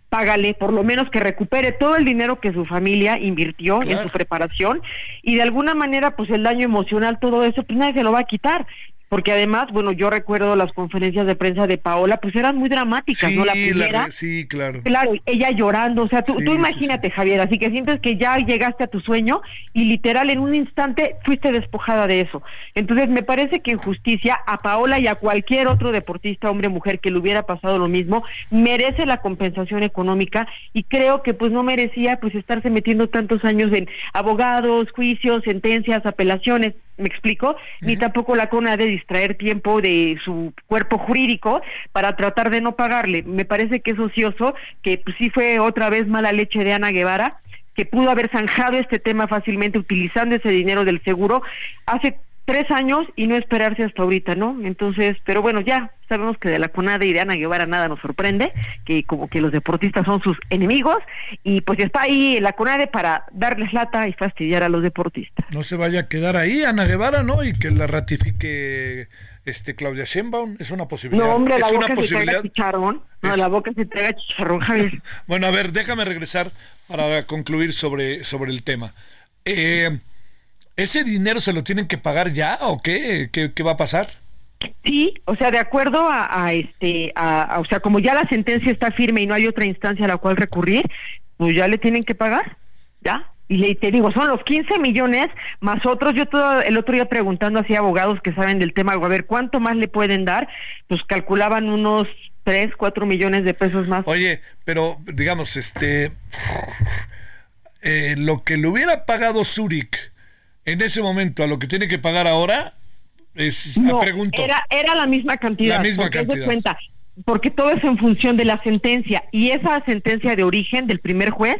págale por lo menos que recupere todo el dinero que su familia invirtió en su preparación y de alguna manera pues el daño emocional, todo eso, pues nadie se lo va a quitar porque además, bueno, yo recuerdo las conferencias de prensa de Paola, pues eran muy dramáticas, ¿no? La primera. sí, claro. Claro, ella llorando, o sea, tú, tú imagínate, Javier, así que sientes que ya llegaste a tu sueño y literal en un instante fuiste despojada de eso. Entonces, me parece que en justicia a Paola y a cualquier otro deportista, hombre o mujer, que le hubiera pasado lo mismo, merece la compensación económica y creo que pues no merecía pues estarse metiendo tantos años en abogados, juicios, sentencias, apelaciones ¿Me explico? Ni tampoco la CONA de distraer tiempo de su cuerpo jurídico para tratar de no pagarle. Me parece que es ocioso, que pues, sí fue otra vez mala leche de Ana Guevara, que pudo haber zanjado este tema fácilmente utilizando ese dinero del seguro hace tres años y no esperarse hasta ahorita, ¿no? Entonces, pero bueno, ya sabemos que de la CONADE y de Ana Guevara nada nos sorprende, que como que los deportistas son sus enemigos y pues está ahí la CONADE para darles lata y fastidiar a los deportistas. No se vaya a quedar ahí Ana Guevara, ¿no? Y que la ratifique este Claudia Sheinbaum, es una posibilidad. No, hombre, la boca se traiga chicharrón. No, la boca se traiga chicharrón, Javier. bueno, a ver, déjame regresar para concluir sobre, sobre el tema. Eh, ¿Ese dinero se lo tienen que pagar ya o qué? ¿Qué, va a pasar? Sí, o sea, de acuerdo a, este, a, o sea, como ya la sentencia está firme y no hay otra instancia a la cual recurrir, pues ya le tienen que pagar, ¿ya? Y le, te digo, son los 15 millones más otros. Yo todo el otro día preguntando así a abogados que saben del tema, a ver, ¿cuánto más le pueden dar? Pues calculaban unos 3, 4 millones de pesos más. Oye, pero digamos, este, eh, lo que le hubiera pagado Zurich en ese momento a lo que tiene que pagar ahora es no, pregunto. Era, era la misma cantidad. La misma cantidad. Cuenta, porque todo es en función de la sentencia y esa sentencia de origen del primer juez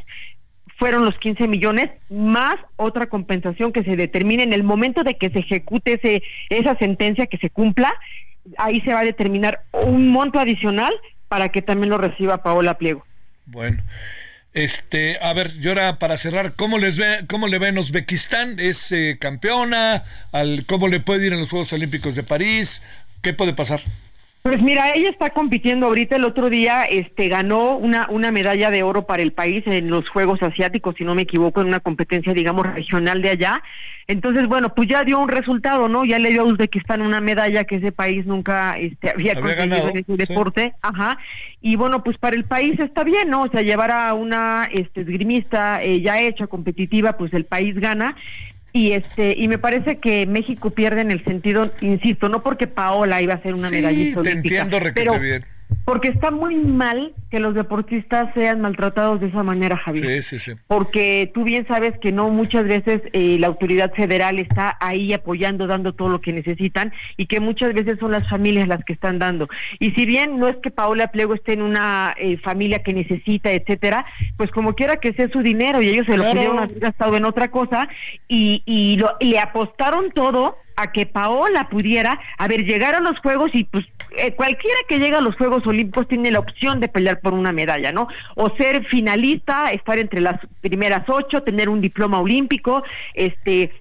fueron los 15 millones más otra compensación que se determine en el momento de que se ejecute ese, esa sentencia que se cumpla, ahí se va a determinar un monto adicional para que también lo reciba Paola Pliego. Bueno, este, a ver, yo ahora para cerrar, ¿cómo les ve, cómo le ven Uzbekistán? ¿Es eh, campeona? Al, ¿Cómo le puede ir en los Juegos Olímpicos de París? ¿Qué puede pasar? Pues mira, ella está compitiendo ahorita. El otro día este, ganó una, una medalla de oro para el país en los Juegos Asiáticos, si no me equivoco, en una competencia, digamos, regional de allá. Entonces, bueno, pues ya dio un resultado, ¿no? Ya le dio a Uzbekistán una medalla que ese país nunca este, había, conseguido en ese deporte. Ajá. Y bueno, pues para el país está bien, ¿no? O sea, llevar a una este, esgrimista eh, ya hecha, competitiva, pues el país gana y este y me parece que México pierde en el sentido, insisto, no porque Paola iba a ser una Sí, medallista te olímpica, entiendo, pero bien. Porque está muy mal que los deportistas sean maltratados de esa manera, Javier. Sí, sí, sí. Porque tú bien sabes que no muchas veces eh, la autoridad federal está ahí apoyando, dando todo lo que necesitan y que muchas veces son las familias las que están dando. Y si bien no es que Paola Plego esté en una eh, familia que necesita, etcétera, pues como quiera que sea su dinero y ellos se lo Claro. pudieron haber gastado en otra cosa y, y lo- le apostaron todo a que Paola pudiera, a ver, llegar a los Juegos y pues eh, cualquiera que llegue a los Juegos Olímpicos tiene la opción de pelear por una medalla, ¿no? O ser finalista, estar entre las primeras ocho, tener un diploma olímpico, este...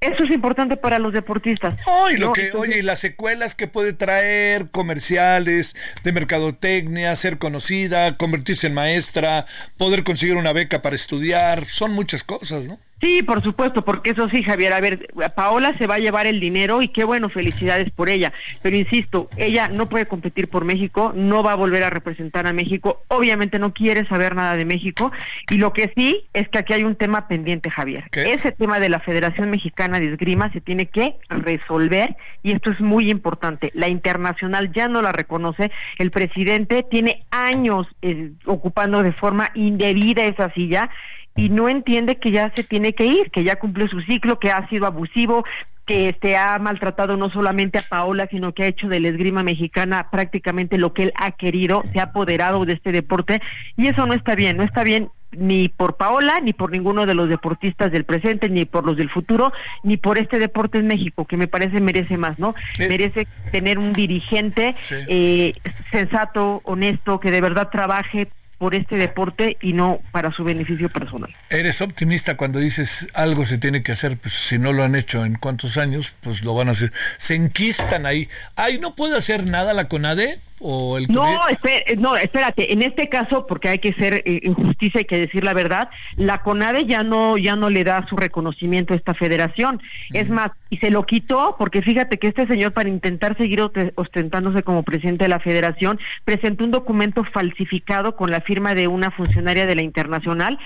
Eso es importante para los deportistas. Ay, lo ¿no? que, Entonces, oye, y las secuelas que puede traer, comerciales, de mercadotecnia, ser conocida, convertirse en maestra, poder conseguir una beca para estudiar, son muchas cosas, ¿no? Sí, por supuesto, porque eso sí, Javier, a ver, Paola se va a llevar el dinero y qué bueno, felicidades por ella. Pero insisto, ella no puede competir por México, no va a volver a representar a México, obviamente no quiere saber nada de México. Y lo que sí es que aquí hay un tema pendiente, Javier. Ese tema de la Federación Mexicana de Esgrima se tiene que resolver y esto es muy importante. La internacional ya no la reconoce, el presidente tiene años eh, ocupando de forma indebida esa silla y no entiende que ya se tiene que ir, que ya cumplió su ciclo, que ha sido abusivo, que este ha maltratado no solamente a Paola, sino que ha hecho de la esgrima mexicana prácticamente lo que él ha querido, se ha apoderado de este deporte y eso no está bien, no está bien ni por Paola, ni por ninguno de los deportistas del presente, ni por los del futuro, ni por este deporte en México, que me parece merece más, ¿no? Eh. Merece tener un dirigente Sí. eh, sensato, honesto, que de verdad trabaje por este deporte y no para su beneficio personal. Eres optimista cuando dices algo se tiene que hacer, pues si no lo han hecho en cuántos años, pues lo van a hacer. Se enquistan ahí. Ay, ¿no puede hacer nada la CONADE? O el No, comi- espé- no, espérate, en este caso, porque hay que ser eh, en justicia, hay que decir la verdad, la CONADE ya no, ya no le da su reconocimiento a esta federación. Es más, y se lo quitó, porque fíjate que este señor, para intentar seguir ostentándose como presidente de la federación, presentó un documento falsificado con la firma de una funcionaria de la internacional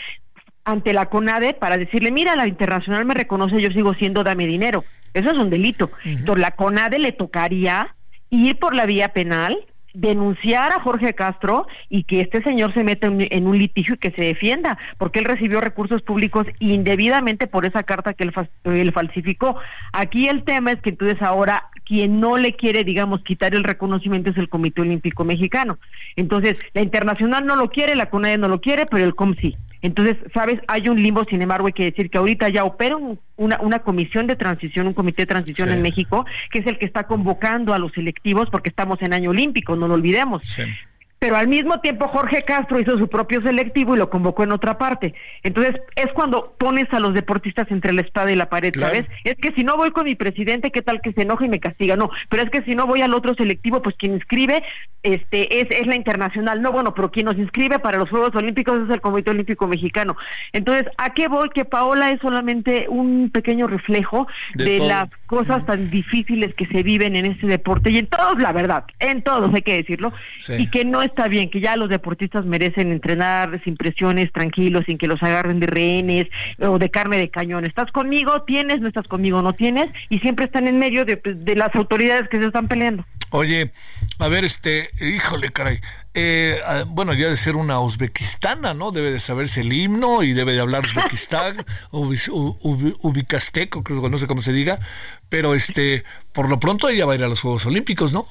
ante la CONADE para decirle, mira, la internacional me reconoce, yo sigo siendo dame dinero. Eso es un delito. Entonces, la CONADE le tocaría ir por la vía penal, denunciar a Jorge Castro y que este señor se meta en, un litigio y que se defienda, porque él recibió recursos públicos indebidamente por esa carta que él, él falsificó. Aquí el tema es que entonces ahora quien no le quiere, digamos, quitar el reconocimiento es el Comité Olímpico Mexicano. Entonces, la internacional no lo quiere, la CONADE no lo quiere, pero el COM sí. Entonces, ¿sabes? Hay un limbo, sin embargo, hay que decir que ahorita ya opera un- una, una comisión de transición, un comité de transición Sí. en México, que es el que está convocando a los selectivos porque estamos en año olímpico, no lo olvidemos. Sí. Pero al mismo tiempo Jorge Castro hizo su propio selectivo y lo convocó en otra parte. Entonces es cuando pones a los deportistas entre la espada y la pared, Claro. ¿sabes? Es que si no voy con mi presidente, ¿qué tal que se enoja y me castiga? No, pero es que si no voy al otro selectivo, pues quien inscribe este es, es la internacional. No, bueno, pero quien nos inscribe para los Juegos Olímpicos es el Comité Olímpico Mexicano. Entonces, ¿a qué voy? Que Paola es solamente un pequeño reflejo De las cosas tan difíciles que se viven en este deporte y en todos, la verdad, en todos hay que decirlo, Sí. y que no está bien, que ya los deportistas merecen entrenar sin presiones, tranquilos, sin que los agarren de rehenes o de carne de cañón. Estás conmigo, tienes, no estás conmigo, no tienes, y siempre están en medio de, de las autoridades que se están peleando. Oye, a ver, este, híjole, caray. Eh, ah, bueno, ya de ser una uzbekistana, ¿no? Debe de saberse el himno y debe de hablar uzbekistán, ubi- u- ubi- ubicasteco, creo que no sé cómo se diga. Pero este, por lo pronto ella va a ir a los Juegos Olímpicos, ¿no?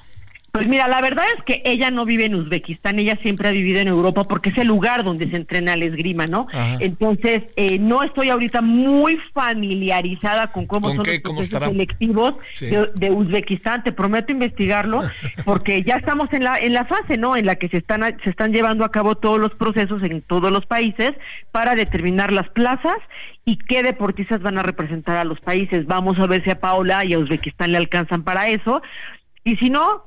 Pues mira, la verdad es que ella no vive en Uzbekistán, ella siempre ha vivido en Europa porque es el lugar donde se entrena la esgrima, ¿no? Ajá. Entonces, eh, no estoy ahorita muy familiarizada con cómo ¿Con son qué? los ¿Cómo procesos selectivos Sí. de, de Uzbekistán. Te prometo investigarlo porque ya estamos en la en la fase, ¿no? En la que se están se están llevando a cabo todos los procesos en todos los países para determinar las plazas y qué deportistas van a representar a los países. Vamos a ver si a Paola y a Uzbekistán le alcanzan para eso. Y si no,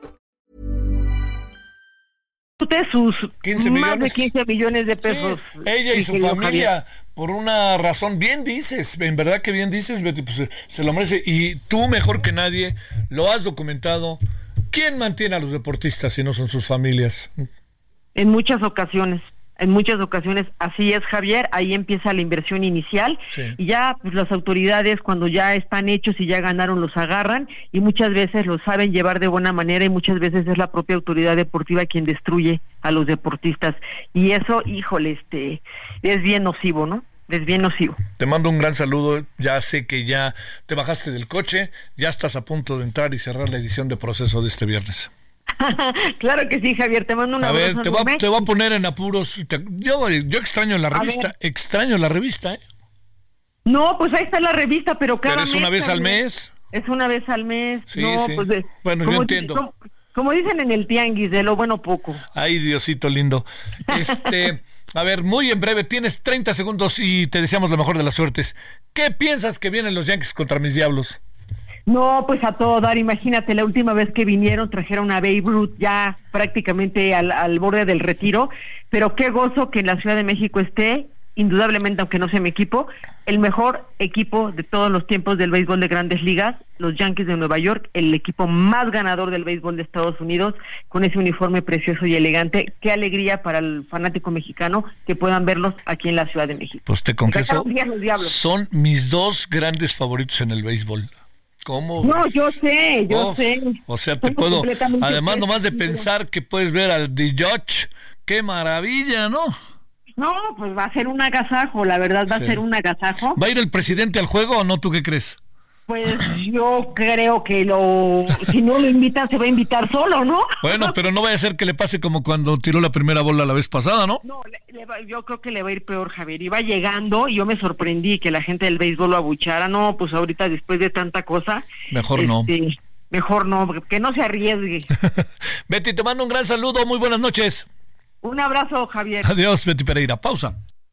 sus 15 más de millones. 15 millones de Sí, pesos. ella y su familia, Javier. por una razón, bien dices, en verdad que bien dices, Betty, pues, se lo merece. Y tú mejor que nadie lo has documentado. ¿Quién mantiene a los deportistas si no son sus familias? En muchas ocasiones, en muchas ocasiones, así es Javier, ahí empieza la inversión inicial Sí. y ya pues, las autoridades cuando ya están hechos y ya ganaron los agarran y muchas veces los saben llevar de buena manera y muchas veces es la propia autoridad deportiva quien destruye a los deportistas y eso, híjole, este es bien nocivo, ¿no? Es bien nocivo. Te mando un gran saludo. Ya sé que ya te bajaste del coche, ya estás a punto de entrar y cerrar la edición de proceso de este viernes. claro que sí, Javier, te mando un A ver, te voy a, enorme. te voy a poner en apuros. Te- yo, yo extraño la revista, extraño la revista, ¿eh? No, pues ahí está la revista, pero cada Pero es una vez al mes. Es una vez al mes. Sí, no, sí. pues de- Bueno, yo entiendo. Como, como dicen en el tianguis, de lo bueno poco. Ay, Diosito lindo. Este, a ver, muy en breve, tienes 30 segundos y te deseamos la mejor de las suertes. ¿Qué piensas que vienen los Yankees contra mis diablos? No, pues a todo dar. Imagínate, la última vez que vinieron trajeron a Babe Ruth ya prácticamente al, al borde del retiro. Pero qué gozo que en la Ciudad de México esté, indudablemente, aunque no sea mi equipo, el mejor equipo de todos los tiempos del béisbol de grandes ligas, los Yankees de Nueva York, el equipo más ganador del béisbol de Estados Unidos, con ese uniforme precioso y elegante. Qué alegría para el fanático mexicano que puedan verlos aquí en la Ciudad de México. Pues te confieso, son mis dos grandes favoritos en el béisbol. ¿Cómo? No, yo sé, yo Uf, sé. O sea, te Somos puedo. Además, nomás de pensar que puedes ver al The Judge, qué maravilla, ¿no? No, pues va a ser un agasajo, la verdad va Sí. a ser un agasajo. ¿Va a ir el presidente al juego o no? ¿Tú qué crees? Pues yo creo que lo, si no lo invitan, se va a invitar solo, ¿no? Bueno, pero no vaya a ser que le pase como cuando tiró la primera bola la vez pasada, ¿no? No, le- le va- yo creo que le va a ir peor, Javier. Iba llegando y yo me sorprendí que la gente del béisbol lo abuchara. No, pues ahorita después de tanta cosa. Mejor no. este, Mejor no, que no se arriesgue. Betty, te mando un gran saludo, muy buenas noches. Un abrazo, Javier. Adiós, Betty Pereira. Pausa.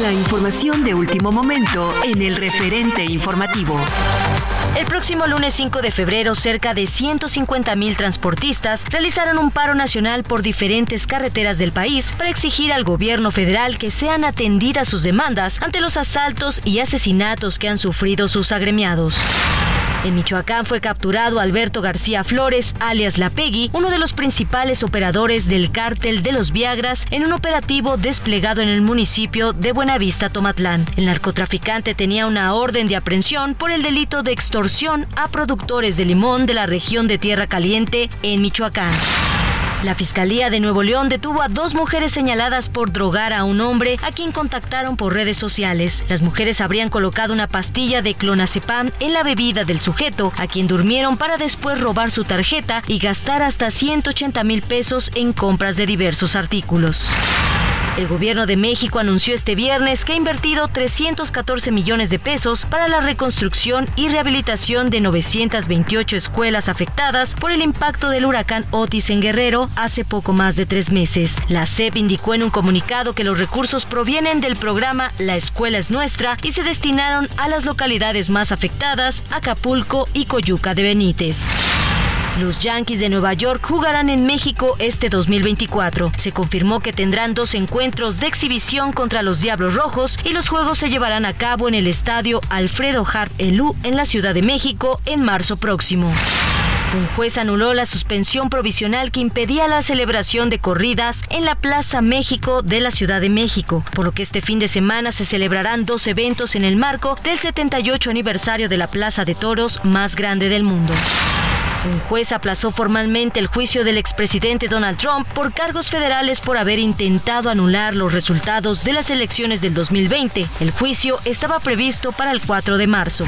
La información de último momento en el referente informativo. El próximo lunes 5 de febrero, cerca de 150 mil transportistas realizaron un paro nacional por diferentes carreteras del país para exigir al gobierno federal que sean atendidas sus demandas ante los asaltos y asesinatos que han sufrido sus agremiados. En Michoacán fue capturado Alberto García Flores, alias La Peggy, uno de los principales operadores del cártel de los Viagras, en un operativo desplegado en el municipio de Buenavista, Tomatlán. El narcotraficante tenía una orden de aprehensión por el delito de extorsión a productores de limón de la región de Tierra Caliente en Michoacán. La Fiscalía de Nuevo León detuvo a dos mujeres señaladas por drogar a un hombre a quien contactaron por redes sociales. Las mujeres habrían colocado una pastilla de clonazepam en la bebida del sujeto, a quien durmieron para después robar su tarjeta y gastar hasta 180 mil pesos en compras de diversos artículos. El gobierno de México anunció este viernes que ha invertido 314 millones de pesos para la reconstrucción y rehabilitación de 928 escuelas afectadas por el impacto del huracán Otis en Guerrero hace poco más de tres meses. La SEP indicó en un comunicado que los recursos provienen del programa La Escuela es Nuestra y se destinaron a las localidades más afectadas, Acapulco y Coyuca de Benítez. Los Yankees de Nueva York jugarán en México este 2024. Se confirmó que tendrán dos encuentros de exhibición contra los Diablos Rojos y los juegos se llevarán a cabo en el estadio Alfredo Harp Elú en la Ciudad de México en marzo próximo. Un juez anuló la suspensión provisional que impedía la celebración de corridas en la Plaza México de la Ciudad de México, por lo que este fin de semana se celebrarán dos eventos en el marco del 78 aniversario de la Plaza de Toros más grande del mundo. Un juez aplazó formalmente el juicio del expresidente Donald Trump por cargos federales por haber intentado anular los resultados de las elecciones del 2020. El juicio estaba previsto para el 4 de marzo.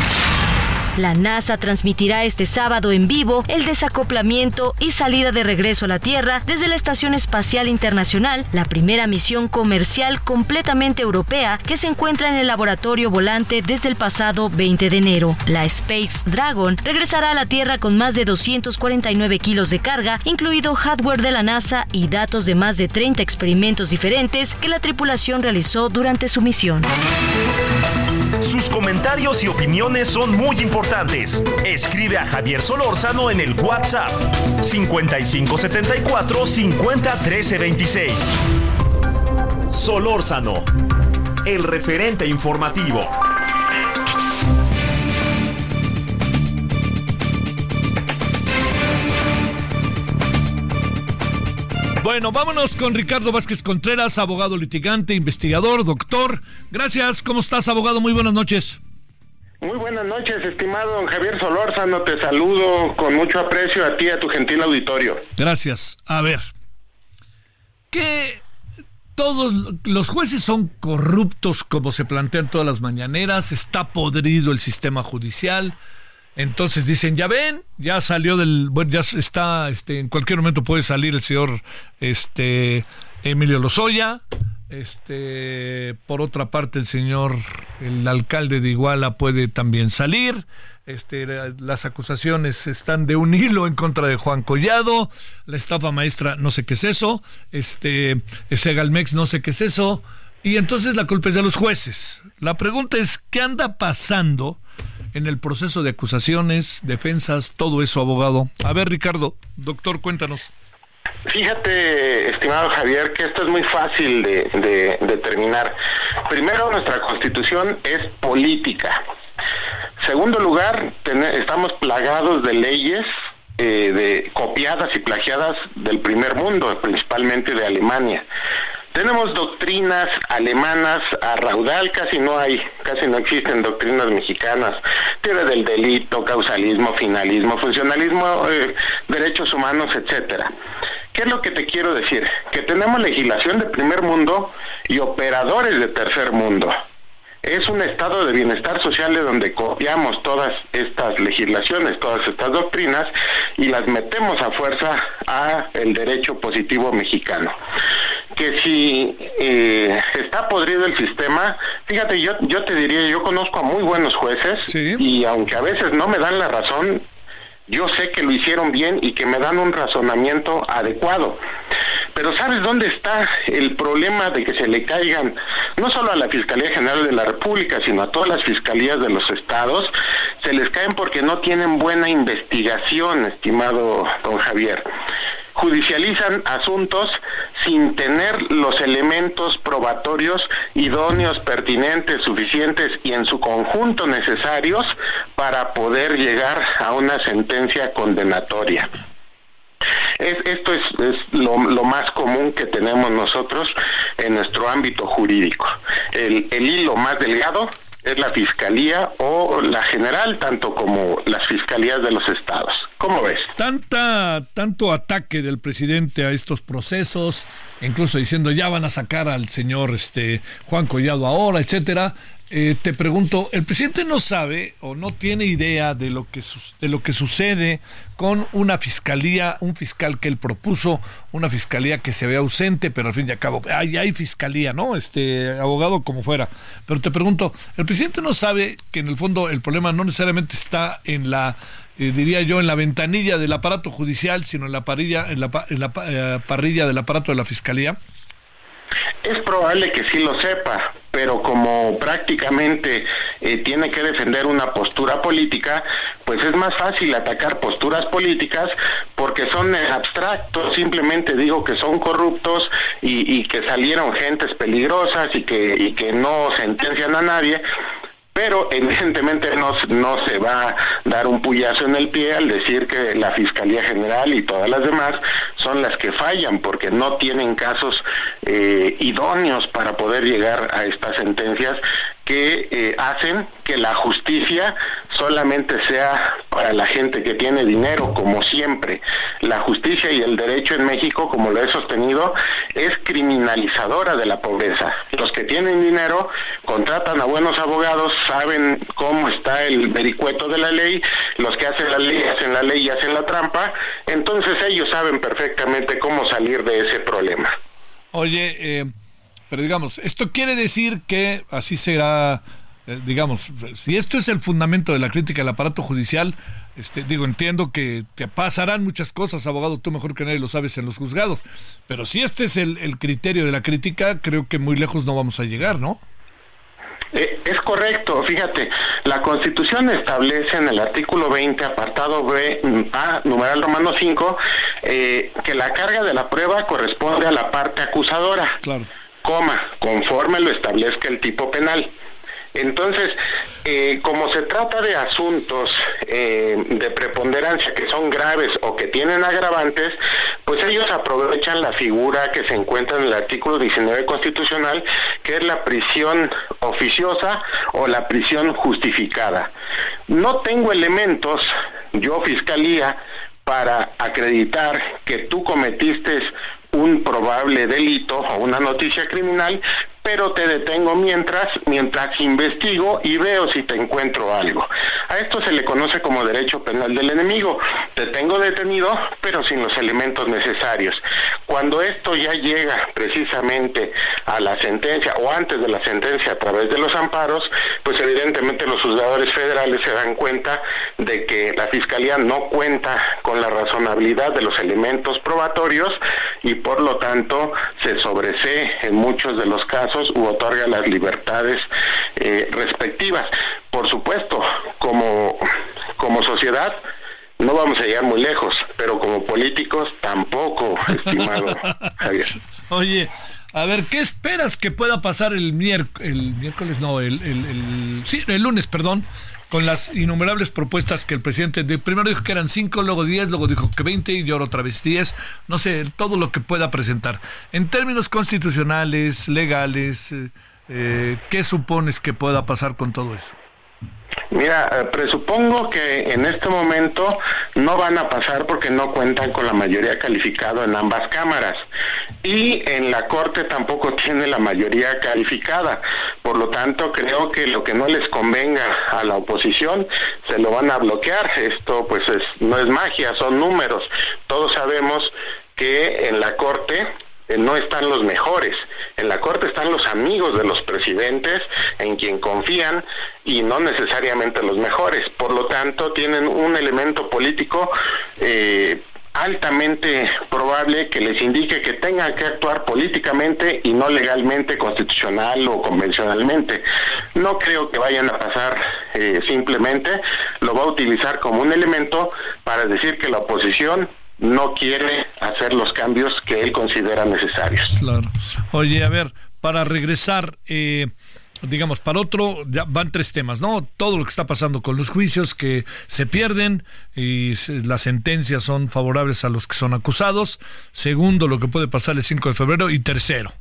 La NASA transmitirá este sábado en vivo el desacoplamiento y salida de regreso a la Tierra desde la Estación Espacial Internacional, la primera misión comercial completamente europea que se encuentra en el laboratorio volante desde el pasado 20 de enero. La Space Dragon regresará a la Tierra con más de 249 kilos de carga, incluido hardware de la NASA y datos de más de 30 experimentos diferentes que la tripulación realizó durante su misión. Comentarios y opiniones son muy importantes. Escribe a Javier Solórzano en el WhatsApp 5574 50 13 26. Solórzano, el referente informativo. Bueno, vámonos con Ricardo Vázquez Contreras, abogado litigante, investigador, doctor. Gracias, ¿cómo estás, abogado? Muy buenas noches. Muy buenas noches, estimado don Javier Solórzano. Te saludo con mucho aprecio a ti y a tu gentil auditorio. Gracias. A ver, ¿qué todos los jueces son corruptos como se plantean todas las mañaneras, está podrido el sistema judicial. Entonces dicen, ya ven, ya salió del, bueno, ya está, este, en cualquier momento puede salir el señor, este, Emilio Lozoya, este, por otra parte el señor, el alcalde de Iguala puede también salir, este, las acusaciones están de un hilo en contra de Juan Collado, la estafa maestra, no sé qué es eso, este, ese Galmex, no sé qué es eso, y entonces la culpa es de los jueces. La pregunta es, ¿qué anda pasando? En el proceso de acusaciones, defensas, todo eso, abogado. A ver, Ricardo, doctor, cuéntanos. Fíjate, estimado Javier, que esto es muy fácil de, determinar. Primero, nuestra constitución es política. Segundo lugar, estamos plagados de leyes eh, de copiadas y plagiadas del primer mundo, principalmente de Alemania. Tenemos doctrinas alemanas a raudal, casi no hay, casi no existen doctrinas mexicanas, teoría del delito, causalismo, finalismo, funcionalismo, eh, derechos humanos, etcétera. ¿Qué es lo que te quiero decir? Que tenemos legislación de primer mundo y operadores de tercer mundo es un estado de bienestar social de donde copiamos todas estas legislaciones, todas estas doctrinas y las metemos a fuerza a el derecho positivo mexicano. Que si eh, está podrido el sistema, fíjate, yo, yo te diría, yo conozco a muy buenos jueces y aunque a veces no me dan la razón, yo sé que lo hicieron bien y que me dan un razonamiento adecuado. Pero ¿sabes dónde está el problema de que se le caigan no solo a la Fiscalía General de la República, sino a todas las fiscalías de los estados? Se les caen porque no tienen buena investigación, estimado don Javier judicializan asuntos sin tener los elementos probatorios idóneos, pertinentes, suficientes y en su conjunto necesarios para poder llegar a una sentencia condenatoria. esto es, lo, más común que tenemos nosotros en nuestro ámbito jurídico. El, hilo más delgado es la fiscalía o la general, tanto como las fiscalías de los estados. ¿Cómo ves? Tanta, tanto ataque del presidente a estos procesos, incluso diciendo ya van a sacar al señor este Juan Collado ahora, etcétera. Eh, te pregunto, ¿el presidente no sabe o no tiene idea de lo que de lo que sucede con una fiscalía, un fiscal que él propuso, una fiscalía que se ve ausente, pero al fin y al cabo hay, hay fiscalía, ¿no? Este abogado como fuera. Pero te pregunto, ¿el presidente no sabe que en el fondo el problema no necesariamente está en la eh, diría yo, en la ventanilla del aparato judicial, sino en la parrilla, en la, en la eh, parrilla del aparato de la fiscalía? Es probable que sí lo sepa, pero como prácticamente eh, tiene que defender una postura política, pues es más fácil atacar posturas políticas porque son abstractos, simplemente digo que son corruptos y, que salieron gentes peligrosas y que, y que no sentencian a nadie, pero evidentemente no, no se va a dar un puyazo en el pie al decir que la Fiscalía General y todas las demás son las que fallan porque no tienen casos eh, idóneos para poder llegar a estas sentencias que eh, hacen que la justicia solamente sea para la gente que tiene dinero, como siempre. La justicia y el derecho en México, como lo he sostenido, es criminalizadora de la pobreza. Los que tienen dinero contratan a buenos abogados, saben cómo está el vericueto de la ley, los que hacen la ley hacen la ley y hacen la trampa, entonces ellos saben perfectamente cómo salir de ese problema. Oye, eh, pero digamos, esto quiere decir que así será, eh, digamos, si esto es el fundamento de la crítica al aparato judicial, este, digo, entiendo que te pasarán muchas cosas, abogado, tú mejor que nadie lo sabes en los juzgados, pero si este es el, criterio de la crítica, creo que muy lejos no vamos a llegar, ¿no? Eh, es correcto, fíjate, la Constitución establece en el artículo 20, apartado B, A, numeral romano 5, eh, que la carga de la prueba corresponde a la parte acusadora. Claro coma, conforme lo establezca el tipo penal. Entonces, eh, como se trata de asuntos eh, de preponderancia que son graves o que tienen agravantes, pues ellos aprovechan la figura que se encuentra en el artículo 19 constitucional, que es la prisión oficiosa o la prisión justificada. No tengo elementos, yo fiscalía, para acreditar que tú cometiste un probable delito o una noticia criminal, pero te detengo mientras, mientras investigo y veo si te encuentro algo. A esto se le conoce como derecho penal del enemigo. Te tengo detenido, pero sin los elementos necesarios. Cuando esto ya llega precisamente a la sentencia o antes de la sentencia a través de los amparos, pues evidentemente los juzgadores federales se dan cuenta de que la fiscalía no cuenta con la razonabilidad de los elementos probatorios y por lo tanto se sobresee en muchos de los casos u otorga las libertades eh, respectivas. Por supuesto, como, como sociedad, no vamos a llegar muy lejos, pero como políticos tampoco, estimado Javier. Oye, a ver, ¿qué esperas que pueda pasar el, miércoles, el miércoles? No, el, el, el, sí, el lunes, perdón, con las innumerables propuestas que el presidente de, primero dijo que eran cinco, luego diez, luego dijo que veinte y ahora otra vez diez, no sé, todo lo que pueda presentar. En términos constitucionales, legales, eh, eh, ¿qué supones que pueda pasar con todo eso? Mira, eh, presupongo que en este momento no van a pasar porque no cuentan con la mayoría calificada en ambas cámaras y en la Corte tampoco tiene la mayoría calificada. Por lo tanto, creo que lo que no les convenga a la oposición se lo van a bloquear. Esto pues es, no es magia, son números. Todos sabemos que en la Corte no están los mejores. En la Corte están los amigos de los presidentes en quien confían y no necesariamente los mejores. Por lo tanto, tienen un elemento político eh, altamente probable que les indique que tengan que actuar políticamente y no legalmente, constitucional o convencionalmente. No creo que vayan a pasar eh, simplemente, lo va a utilizar como un elemento para decir que la oposición no quiere hacer los cambios que él considera necesarios. Oye, a ver, para regresar, eh, digamos, para otro, ya van tres temas, ¿no? Todo lo que está pasando con los juicios que se pierden y las sentencias son favorables a los que son acusados. Segundo, lo que puede pasar el 5 de febrero. Y tercero,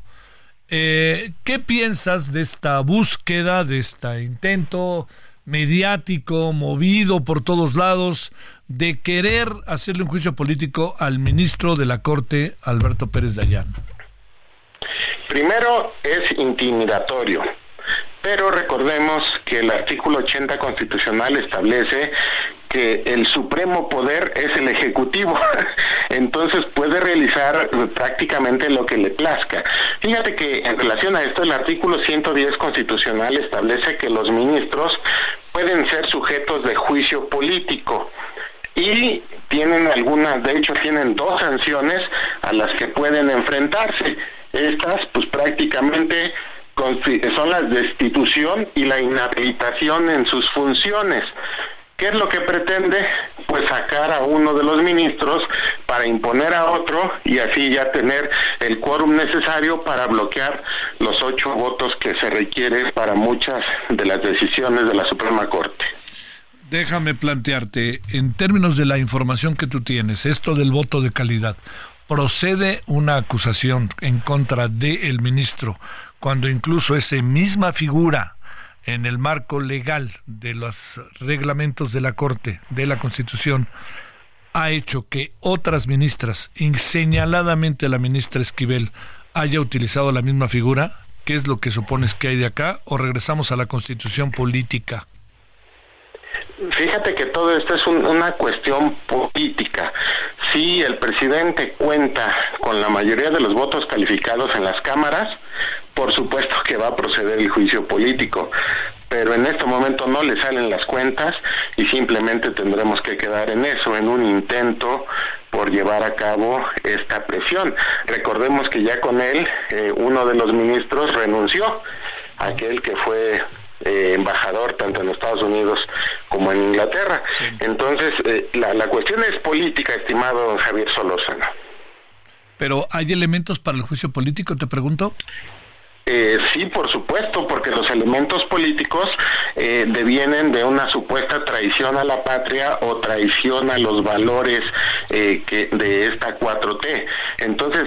eh, ¿qué piensas de esta búsqueda, de este intento mediático, movido por todos lados, de querer hacerle un juicio político al ministro de la Corte, Alberto Pérez Dayán? Primero es intimidatorio. pero recordemos que el artículo 80 constitucional establece que el supremo poder es el ejecutivo, entonces puede realizar prácticamente lo que le plazca. Fíjate que en relación a esto el artículo 110 constitucional establece que los ministros pueden ser sujetos de juicio político y tienen algunas, de hecho tienen dos sanciones a las que pueden enfrentarse. Estas pues prácticamente son la destitución y la inhabilitación en sus funciones. ¿Qué es lo que pretende? Pues sacar a uno de los ministros para imponer a otro y así ya tener el quórum necesario para bloquear los ocho votos que se requieren para muchas de las decisiones de la Suprema Corte. Déjame plantearte, en términos de la información que tú tienes, esto del voto de calidad, procede una acusación en contra del ministro cuando incluso esa misma figura en el marco legal de los reglamentos de la Corte, de la Constitución, ha hecho que otras ministras, señaladamente la ministra Esquivel, haya utilizado la misma figura? ¿Qué es lo que supones que hay de acá? ¿O regresamos a la Constitución política? Fíjate que todo esto es una cuestión política. Si el presidente cuenta con la mayoría de los votos calificados en las cámaras, por supuesto que va a proceder el juicio político, pero en este momento no le salen las cuentas y simplemente tendremos que quedar en eso, en un intento por llevar a cabo esta presión. Recordemos que ya con él eh, uno de los ministros renunció, aquel que fue eh, embajador tanto en Estados Unidos como en Inglaterra. Entonces, eh, la, la cuestión es política, estimado Javier Solórzano. Pero ¿hay elementos para el juicio político, te pregunto? Eh, sí, por supuesto, porque los elementos políticos eh, devienen de una supuesta traición a la patria o traición a los valores eh, que de esta 4T. Entonces,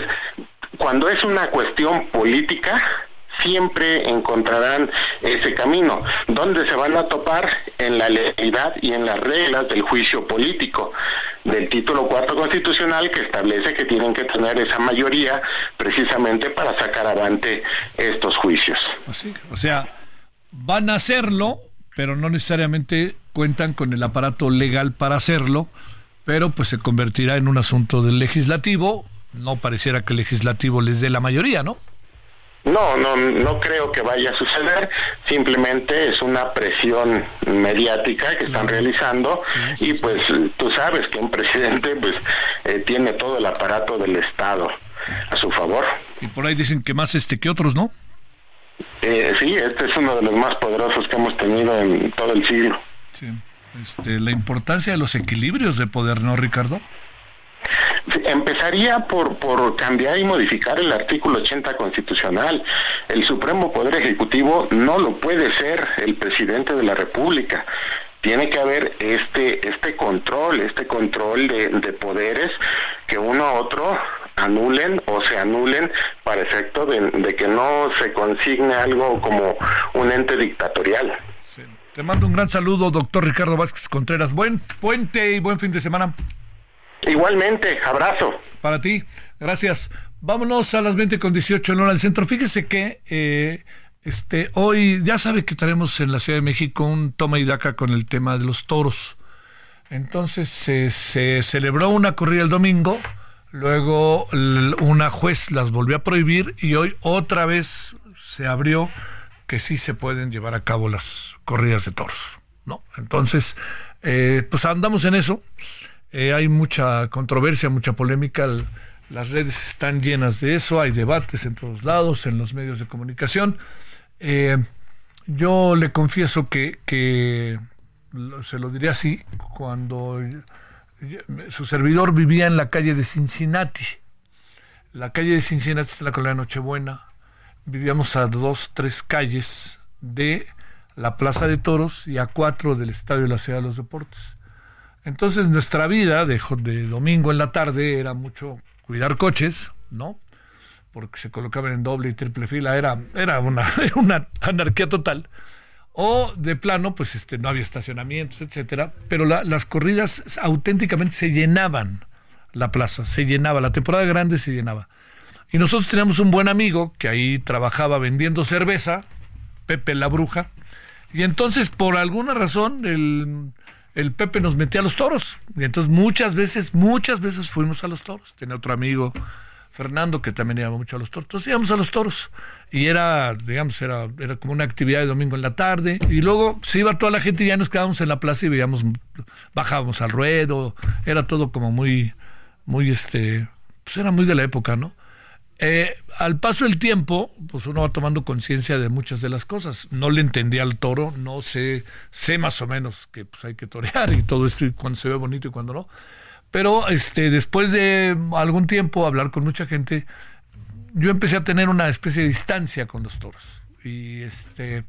cuando es una cuestión política, siempre encontrarán ese camino. donde se van a topar? En la legalidad y en las reglas del juicio político del título cuarto constitucional que establece que tienen que tener esa mayoría precisamente para sacar adelante estos juicios. o sea, van a hacerlo, pero no necesariamente cuentan con el aparato legal para hacerlo, pero pues se convertirá en un asunto del legislativo. No pareciera que el legislativo les dé la mayoría, ¿no? No, no, no creo que vaya a suceder. Simplemente es una presión mediática que están realizando y pues tú sabes que un presidente pues eh, tiene todo el aparato del Estado a su favor. Y por ahí dicen que más este que otros, ¿no? Eh, sí, este es uno de los más poderosos que hemos tenido en todo el siglo. Sí. Este, la importancia de los equilibrios de poder, ¿no, Ricardo? Empezaría por, por cambiar y modificar el artículo 80 constitucional. El Supremo Poder Ejecutivo no lo puede ser el presidente de la República tiene que haber este este control, este control de, de, poderes que uno a otro anulen o se anulen para efecto de, que no se consigne algo como un ente dictatorial. Te mando un gran saludo, doctor Ricardo Vázquez Contreras. Buen puente y buen fin de semana. Igualmente, abrazo. Para ti, gracias. Vámonos a las 20 con 18 en hora del centro. Fíjese que eh, este, hoy ya sabe que tenemos en la Ciudad de México un toma y daca con el tema de los toros. Entonces se, celebró una corrida el domingo, luego una juez las volvió a prohibir y hoy otra vez se abrió que sí se pueden llevar a cabo las corridas de toros. ¿no? Entonces, eh, pues andamos en eso. Eh, hay mucha controversia, mucha polémica. las redes están llenas de eso, hay debates en todos lados, en los medios de comunicación. Eh, yo le confieso que, que, se lo diría así, cuando su servidor vivía en la calle de Cincinnati. La calle de Cincinnati es la colonia Nochebuena. Vivíamos a dos, tres calles de la Plaza de Toros y a cuatro del Estadio de la Ciudad de los Deportes. Entonces nuestra vida de, domingo en la tarde era mucho cuidar coches, ¿no? Porque se colocaban en doble y triple fila, era, era una, una anarquía total. O de plano, pues este, no había estacionamientos, etcétera. Pero las corridas auténticamente se llenaban la plaza, se llenaba, la temporada grande se llenaba. Y nosotros teníamos un buen amigo que ahí trabajaba vendiendo cerveza, Pepe la Bruja. Y entonces, por alguna razón, el, el Pepe nos metía a los toros. Y entonces muchas veces, muchas veces fuimos a los toros. Tenía otro amigo, Fernando, que también iba mucho a los toros. Entonces íbamos a los toros. Y era, digamos, era, era como una actividad de domingo en la tarde. Y luego se iba toda la gente y ya nos quedábamos en la plaza y veíamos, bajábamos al ruedo. Era todo como muy, muy este, pues era muy de la época, ¿no? Eh, al paso del tiempo, pues uno va tomando conciencia de muchas de las cosas. No le entendía al toro, no sé, sé más o menos que pues, hay que torear y todo esto y cuando se ve bonito y cuando no. Pero este, después de algún tiempo hablar con mucha gente, yo empecé a tener una especie de distancia con los toros. Y este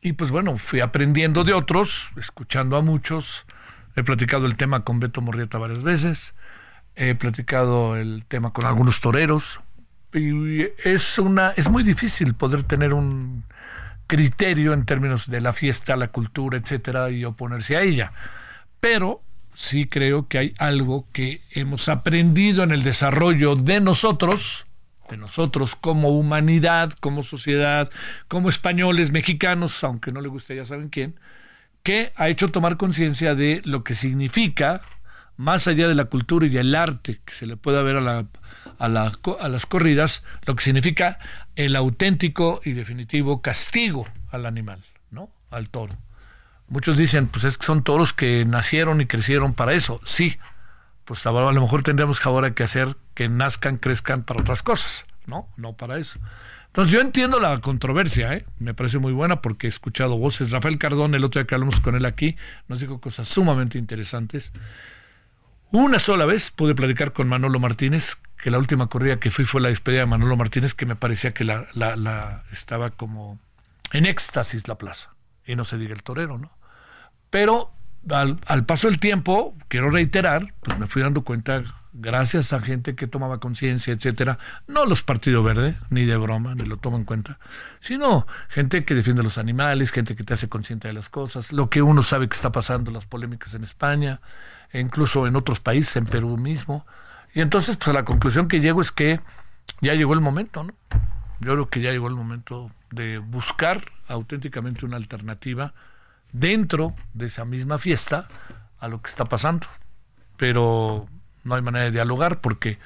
y pues bueno, fui aprendiendo de otros, escuchando a muchos. He platicado el tema con Beto Morrieta varias veces. He platicado el tema con algunos toreros y es una es muy difícil poder tener un criterio en términos de la fiesta, la cultura, etcétera, y oponerse a ella. Pero sí creo que hay algo que hemos aprendido en el desarrollo de nosotros, de nosotros como humanidad, como sociedad, como españoles, mexicanos, aunque no le guste ya saben quién, que ha hecho tomar conciencia de lo que significa, más allá de la cultura y el arte que se le pueda ver a la a, las corridas, lo que significa el auténtico y definitivo castigo al animal, ¿no? Al toro. Muchos dicen, pues es que son toros que nacieron y crecieron para eso. Sí, pues a lo mejor tendríamos ahora que hacer que nazcan, crezcan para otras cosas, ¿no? No para eso. Entonces yo entiendo la controversia, ¿eh? me parece muy buena porque he escuchado voces. Rafael Cardón, el otro día que hablamos con él aquí, nos dijo cosas sumamente interesantes. Una sola vez pude platicar con Manolo Martínez, que la última corrida que fui fue la despedida de Manolo Martínez, que me parecía que la, la, estaba como en éxtasis la plaza. Y no se diga el torero, ¿no? Pero al, al, paso del tiempo, quiero reiterar, pues me fui dando cuenta, gracias a gente que tomaba conciencia, etcétera, no los partidos verdes, ni de broma, ni lo tomo en cuenta, sino gente que defiende los animales, gente que te hace consciente de las cosas, lo que uno sabe que está pasando, las polémicas en España, e incluso en otros países, en Perú mismo, y entonces, pues la conclusión que llego es que ya llegó el momento, ¿no? Yo creo que ya llegó el momento de buscar auténticamente una alternativa dentro de esa misma fiesta a lo que está pasando. Pero no hay manera de dialogar porque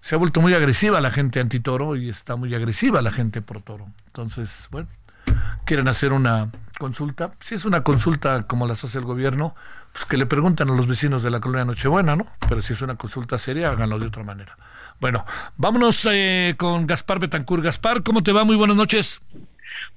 se ha vuelto muy agresiva la gente antitoro y está muy agresiva la gente pro toro. Entonces, bueno, quieren hacer una consulta. Si es una consulta como las hace el gobierno, pues que le preguntan a los vecinos de la colonia Nochebuena, ¿no? Pero si es una consulta seria, háganlo de otra manera. Bueno, vámonos eh, con Gaspar Betancur. Gaspar, ¿cómo te va? Muy buenas noches.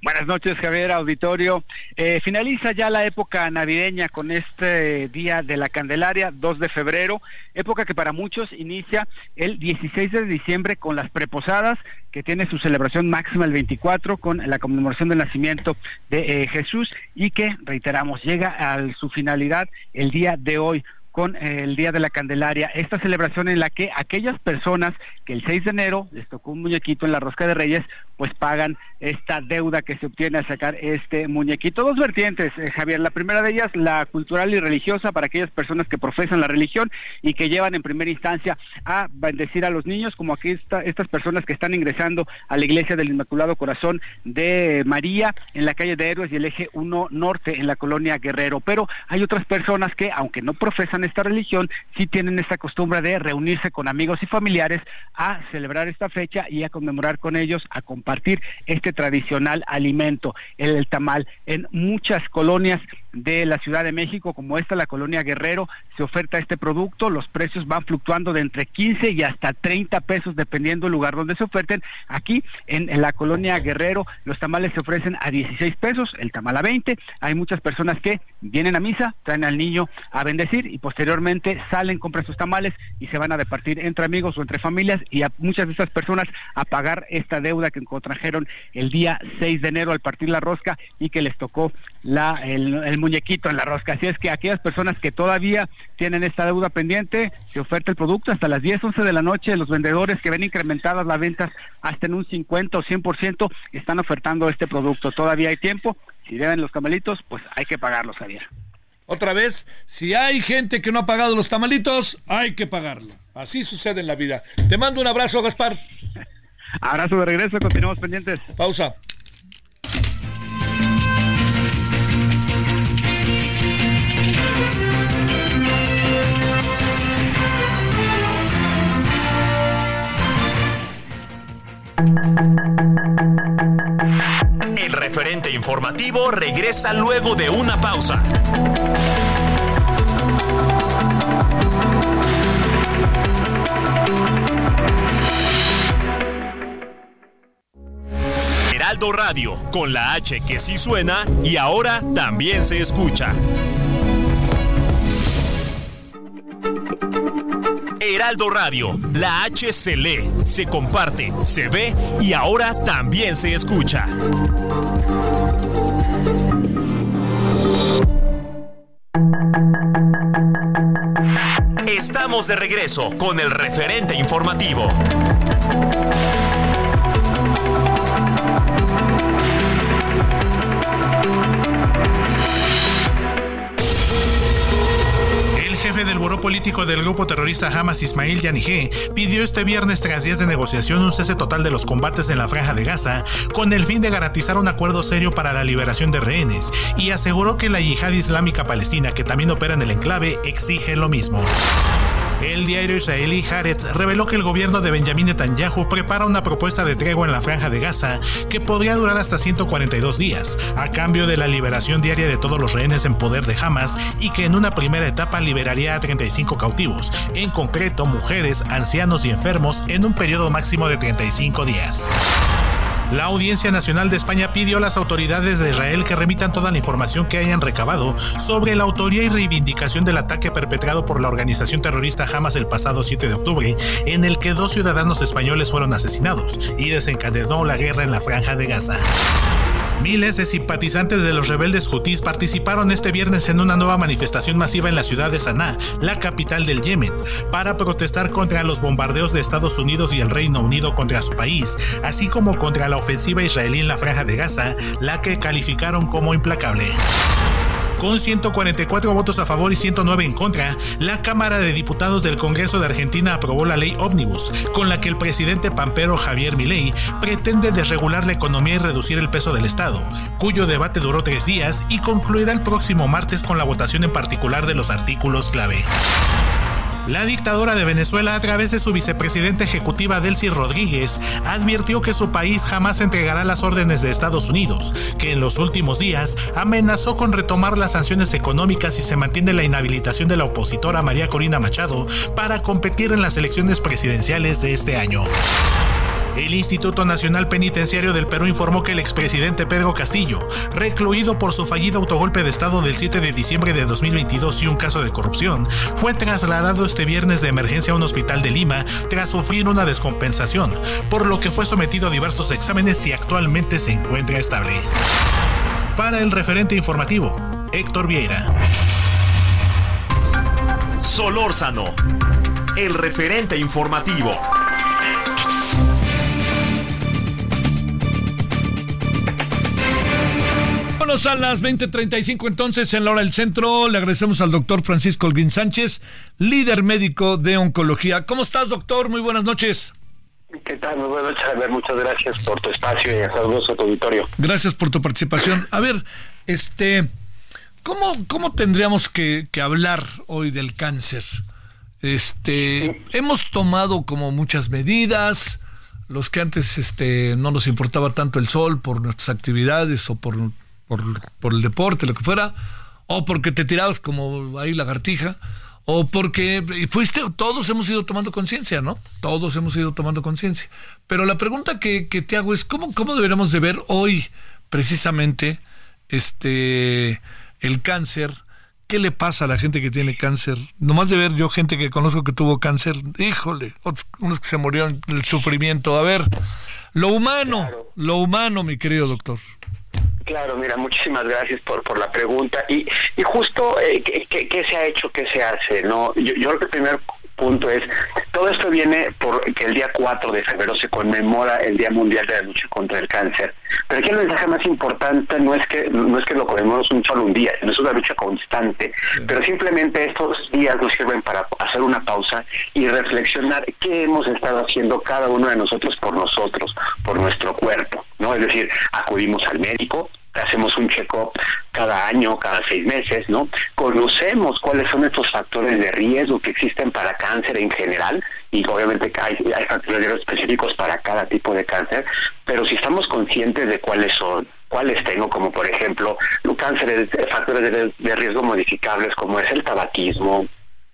Buenas noches, Javier, auditorio. Eh, finaliza ya la época navideña con este Día de la Candelaria, 2 de febrero, época que para muchos inicia el 16 de diciembre con las preposadas, que tiene su celebración máxima el 24 con la conmemoración del nacimiento de eh, Jesús y que, reiteramos, llega a su finalidad el día de hoy con el Día de la Candelaria, esta celebración en la que aquellas personas que el 6 de enero les tocó un muñequito en la rosca de Reyes, pues pagan esta deuda que se obtiene al sacar este muñequito. Dos vertientes, eh, Javier. La primera de ellas, la cultural y religiosa para aquellas personas que profesan la religión y que llevan en primera instancia a bendecir a los niños, como aquí está, estas personas que están ingresando a la iglesia del Inmaculado Corazón de María en la calle de Héroes y el eje 1 Norte en la colonia Guerrero. Pero hay otras personas que, aunque no profesan esta religión, sí tienen esta costumbre de reunirse con amigos y familiares a celebrar esta fecha y a conmemorar con ellos, a compartir este tradicional alimento, el, tamal. En muchas colonias de la Ciudad de México, como esta, la colonia Guerrero, se oferta este producto. Los precios van fluctuando de entre 15 y hasta 30 pesos, dependiendo del lugar donde se oferten. Aquí, en, la colonia Guerrero, los tamales se ofrecen a 16 pesos, el tamal a 20. Hay muchas personas que vienen a misa, traen al niño a bendecir y posteriormente salen, compran sus tamales y se van a departir entre amigos o entre familias y a muchas de estas personas a pagar esta deuda que contrajeron el día 6 de enero al partir la rosca y que les tocó la, el, muñequito en la rosca. Así es que aquellas personas que todavía tienen esta deuda pendiente, se oferta el producto hasta las 10, 11 de la noche. Los vendedores que ven incrementadas las ventas hasta en un 50 o 100% están ofertando este producto. Todavía hay tiempo. Si deben los camelitos, pues hay que pagarlos, Javier. Otra vez, si hay gente que no ha pagado los tamalitos, hay que pagarlo. Así sucede en la vida. Te mando un abrazo, Gaspar. abrazo de regreso, continuamos pendientes. Pausa. Informativo regresa luego de una pausa. Heraldo Radio, con la H que sí suena y ahora también se escucha. Heraldo Radio, la H se lee, se comparte, se ve y ahora también se escucha. De regreso con el referente informativo. jefe del buró político del grupo terrorista Hamas, Ismail Yanigé, pidió este viernes tras días de negociación un cese total de los combates en la franja de Gaza con el fin de garantizar un acuerdo serio para la liberación de rehenes y aseguró que la yihad islámica palestina que también opera en el enclave exige lo mismo. El diario israelí Haaretz reveló que el gobierno de Benjamin Netanyahu prepara una propuesta de tregua en la franja de Gaza que podría durar hasta 142 días, a cambio de la liberación diaria de todos los rehenes en poder de Hamas y que en una primera etapa liberaría a 35 cautivos, en concreto mujeres, ancianos y enfermos, en un periodo máximo de 35 días. La Audiencia Nacional de España pidió a las autoridades de Israel que remitan toda la información que hayan recabado sobre la autoría y reivindicación del ataque perpetrado por la organización terrorista Hamas el pasado 7 de octubre, en el que dos ciudadanos españoles fueron asesinados y desencadenó la guerra en la franja de Gaza. Miles de simpatizantes de los rebeldes hutíes participaron este viernes en una nueva manifestación masiva en la ciudad de Sanaa, la capital del Yemen, para protestar contra los bombardeos de Estados Unidos y el Reino Unido contra su país, así como contra la ofensiva israelí en la franja de Gaza, la que calificaron como implacable. Con 144 votos a favor y 109 en contra, la Cámara de Diputados del Congreso de Argentina aprobó la ley Omnibus, con la que el presidente pampero Javier Milei pretende desregular la economía y reducir el peso del Estado, cuyo debate duró tres días y concluirá el próximo martes con la votación en particular de los artículos clave. La dictadora de Venezuela, a través de su vicepresidenta ejecutiva Delcy Rodríguez, advirtió que su país jamás entregará las órdenes de Estados Unidos, que en los últimos días amenazó con retomar las sanciones económicas si se mantiene la inhabilitación de la opositora María Corina Machado para competir en las elecciones presidenciales de este año. El Instituto Nacional Penitenciario del Perú informó que el expresidente Pedro Castillo, recluido por su fallido autogolpe de Estado del 7 de diciembre de 2022 y un caso de corrupción, fue trasladado este viernes de emergencia a un hospital de Lima tras sufrir una descompensación, por lo que fue sometido a diversos exámenes y actualmente se encuentra estable. Para el referente informativo, Héctor Vieira. Solórzano, el referente informativo. Vámonos a las 20:35 entonces en la hora del centro. Le agradecemos al doctor Francisco Holguín Sánchez, líder médico de oncología. ¿Cómo estás, doctor? Muy buenas noches. ¿Qué tal? Muy buenas noches, a ver, Muchas gracias por tu espacio y saludos a tu auditorio. Gracias por tu participación. A ver, este, ¿cómo, cómo tendríamos que, que hablar hoy del cáncer? Este, hemos tomado como muchas medidas, los que antes este, no nos importaba tanto el sol por nuestras actividades o por, por, por el deporte, lo que fuera, o porque te tirabas como ahí lagartija, o porque fuiste, todos hemos ido tomando conciencia, ¿no? Todos hemos ido tomando conciencia. Pero la pregunta que, que, te hago es, ¿cómo, ¿cómo deberíamos de ver hoy precisamente este el cáncer? ¿Qué le pasa a la gente que tiene cáncer? Nomás de ver yo gente que conozco que tuvo cáncer, híjole, otros, unos que se murieron del sufrimiento. A ver, lo humano, claro. lo humano, mi querido doctor. Claro, mira, muchísimas gracias por, por la pregunta. Y, y justo, eh, ¿qué, ¿qué, se ha hecho? ¿Qué se hace? no Yo, yo creo que el primer punto es, todo esto viene porque el día 4 de febrero se conmemora el Día Mundial de la Lucha contra el Cáncer. Pero aquí el mensaje más importante no es que no es que lo conmemoremos un solo un día, no es una lucha constante, sí. pero simplemente estos días nos sirven para hacer una pausa y reflexionar qué hemos estado haciendo cada uno de nosotros por nosotros, por nuestro cuerpo, ¿no? Es decir, acudimos al médico, hacemos un check-up cada año, cada seis meses, ¿no? Conocemos cuáles son estos factores de riesgo que existen para cáncer en general y obviamente hay, hay factores de riesgo específicos para cada tipo de cáncer, pero si estamos conscientes de cuáles son, cuáles tengo, como por ejemplo cánceres, factores de, de riesgo modificables como es el tabaquismo,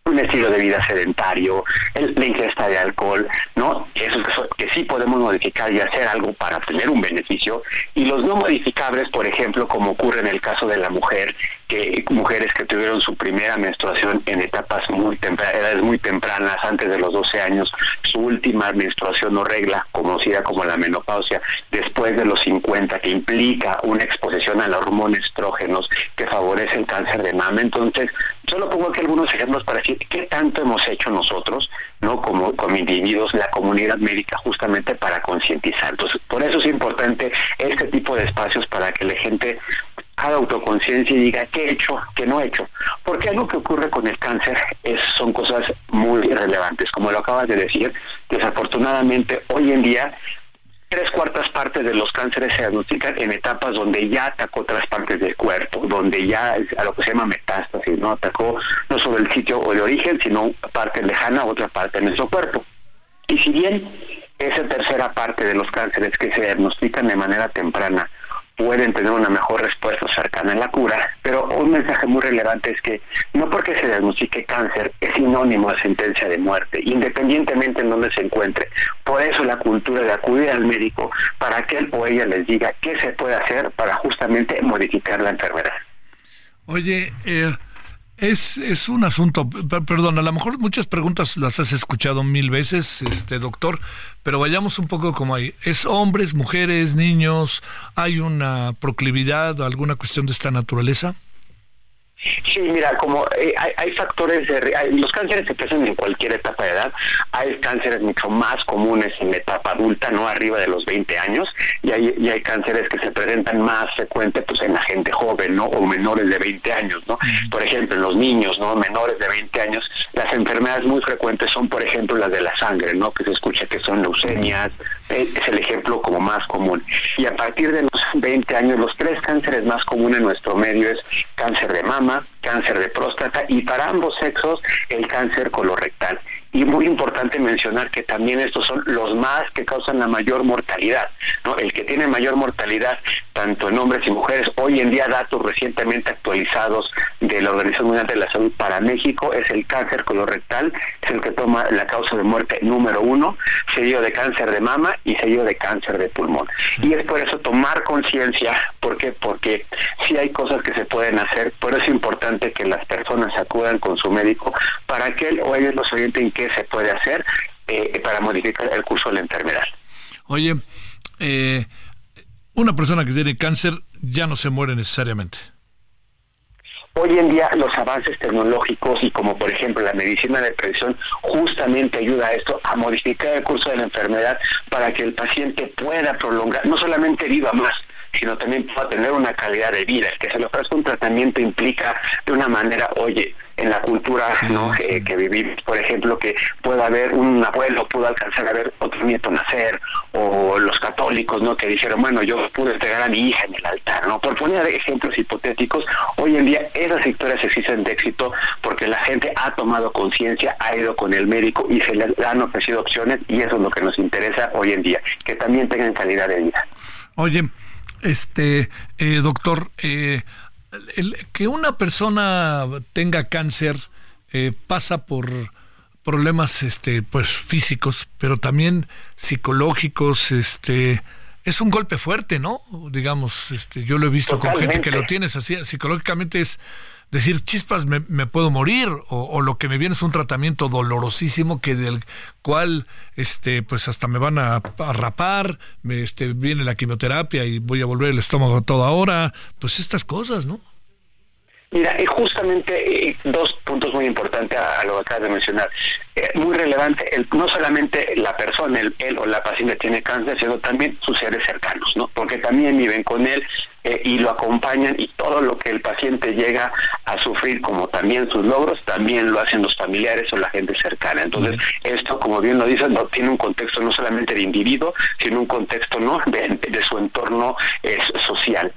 un estilo de vida sedentario, la ingesta de alcohol, ¿no? Eso que, que sí podemos modificar y hacer algo para obtener un beneficio. Y los no modificables, por ejemplo, como ocurre en el caso de la mujer, que mujeres que tuvieron su primera menstruación en etapas muy tempranas, edades muy tempranas, antes de los 12 años, su última menstruación o regla, conocida como la menopausia, después de los 50, que implica una exposición a los hormonas estrógenos que favorece el cáncer de mama. Entonces, solo pongo aquí algunos ejemplos para decir qué tanto hemos hecho nosotros, ¿no? Como, como individuos, la comunidad médica, justamente para concientizar. Entonces, por eso es importante este tipo de espacios para que la gente haga autoconciencia y diga qué he hecho, qué no he hecho. Porque algo que ocurre con el cáncer es, son cosas muy relevantes. Como lo acabas de decir, desafortunadamente hoy en día tres cuartas partes de los cánceres se diagnostican en etapas donde ya atacó otras partes del cuerpo, donde ya a lo que se llama metástasis, no atacó no solo el sitio de origen, sino parte lejana, otra parte de nuestro cuerpo. Y si bien esa tercera parte de los cánceres que se diagnostican de manera temprana pueden tener una mejor respuesta cercana a la cura, pero un mensaje muy relevante es que no porque se diagnostique cáncer es sinónimo de sentencia de muerte, independientemente en dónde se encuentre. Por eso la cultura de acudir al médico para que él o ella les diga qué se puede hacer para justamente modificar la enfermedad. Oye, eh, es, es un asunto, perdón, a lo mejor muchas preguntas las has escuchado mil veces, este doctor, pero vayamos un poco como ahí. ¿Es hombres, mujeres, niños? ¿Hay una proclividad, alguna cuestión de esta naturaleza? Sí, mira, como eh, hay, factores de... los cánceres se presentan en cualquier etapa de edad. Hay cánceres mucho más comunes en la etapa adulta, no arriba de los 20 años, y hay, y hay cánceres que se presentan más frecuente pues en la gente joven, ¿no? O menores de 20 años, ¿no? Por ejemplo, en los niños, ¿no? Menores de 20 años, las enfermedades muy frecuentes son, por ejemplo, las de la sangre, ¿no? Que se escucha que son leucemias, es el ejemplo como más común. Y a partir de los 20 años, los tres cánceres más comunes en nuestro medio es cáncer de mama, cáncer de próstata y para ambos sexos el cáncer colorectal. Y muy importante mencionar que también estos son los más que causan la mayor mortalidad. ¿no? El que tiene mayor mortalidad, tanto en hombres y mujeres, hoy en día datos recientemente actualizados de la Organización Mundial de la Salud para México, es el cáncer colorectal, es el que toma la causa de muerte número uno, seguido de cáncer de mama y seguido de cáncer de pulmón. Y es por eso tomar conciencia, ¿por qué? Porque si hay cosas que se pueden hacer, por eso es importante que las personas acudan con su médico para que él o ellos los orienten qué se puede hacer eh, para modificar el curso de la enfermedad. Oye, eh, una persona que tiene cáncer ya no se muere necesariamente. Hoy en día los avances tecnológicos y como por ejemplo la medicina de prevención justamente ayuda a esto, a modificar el curso de la enfermedad para que el paciente pueda prolongar, no solamente viva más, sino también pueda tener una calidad de vida. que se le ofrezca un tratamiento implica de una manera, oye, en la cultura ¿no? Eh, que vivimos, por ejemplo, que pueda haber un abuelo, pudo alcanzar a ver otro nieto nacer, o los católicos, ¿no? Que dijeron, bueno, yo pude entregar a mi hija en el altar, ¿no? Por poner ejemplos hipotéticos, hoy en día esas historias existen de éxito porque la gente ha tomado conciencia, ha ido con el médico y se les han ofrecido opciones y eso es lo que nos interesa hoy en día, que también tengan calidad de vida. Oye, este, eh, doctor, eh, el, que una persona tenga cáncer eh, pasa por problemas este pues físicos pero también psicológicos este es un golpe fuerte no digamos este yo lo he visto con gente que lo tienes así psicológicamente es decir, chispas, me, puedo morir, o, lo que me viene es un tratamiento dolorosísimo que del cual, este, pues hasta me van a, rapar, me, este, viene la quimioterapia y voy a volver el estómago todo ahora, pues estas cosas, ¿no? Mira, y justamente eh, dos puntos muy importantes a, lo que acabas de mencionar. Eh, muy relevante, el, no solamente la persona, el, él o la paciente tiene cáncer, sino también sus seres cercanos, ¿no? Porque también viven con él eh, y lo acompañan y todo lo que el paciente llega a sufrir, como también sus logros, también lo hacen los familiares o la gente cercana. Entonces, esto, como bien lo dices, no tiene un contexto no solamente de individuo, sino un contexto no de, su entorno social.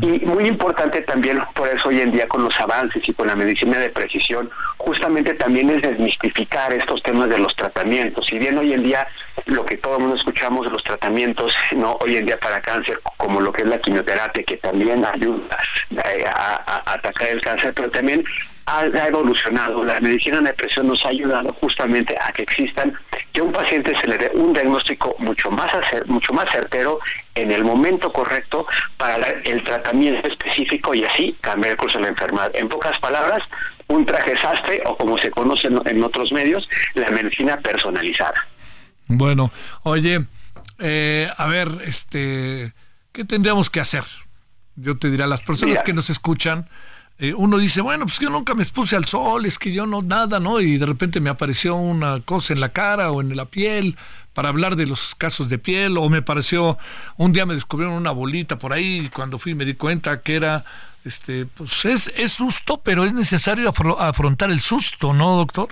Y muy importante también, por eso hoy en día con los avances y con la medicina de precisión, justamente también es desmistificar estos temas de los tratamientos. Si bien hoy en día lo que todo el mundo escuchamos los tratamientos, no hoy en día para cáncer, como lo que es la quimioterapia, que también ayuda eh, a, atacar el cáncer, pero también ha, evolucionado. La medicina de depresión nos ha ayudado justamente a que existan, que a un paciente se le dé un diagnóstico mucho más, mucho más certero en el momento correcto para el tratamiento específico y así cambiar el curso de la enfermedad. En pocas palabras, un traje sastre o como se conoce en, otros medios, la medicina personalizada. Bueno, oye, eh, a ver, este, ¿qué tendríamos que hacer? Yo te diré a las personas que nos escuchan, eh, uno dice, bueno, pues yo nunca me expuse al sol, es que yo no, nada, ¿no? Y de repente me apareció una cosa en la cara o en la piel para hablar de los casos de piel, o me pareció, un día me descubrieron una bolita por ahí, y cuando fui me di cuenta que era, este, pues es, es susto, pero es necesario afrontar el susto, ¿no, doctor?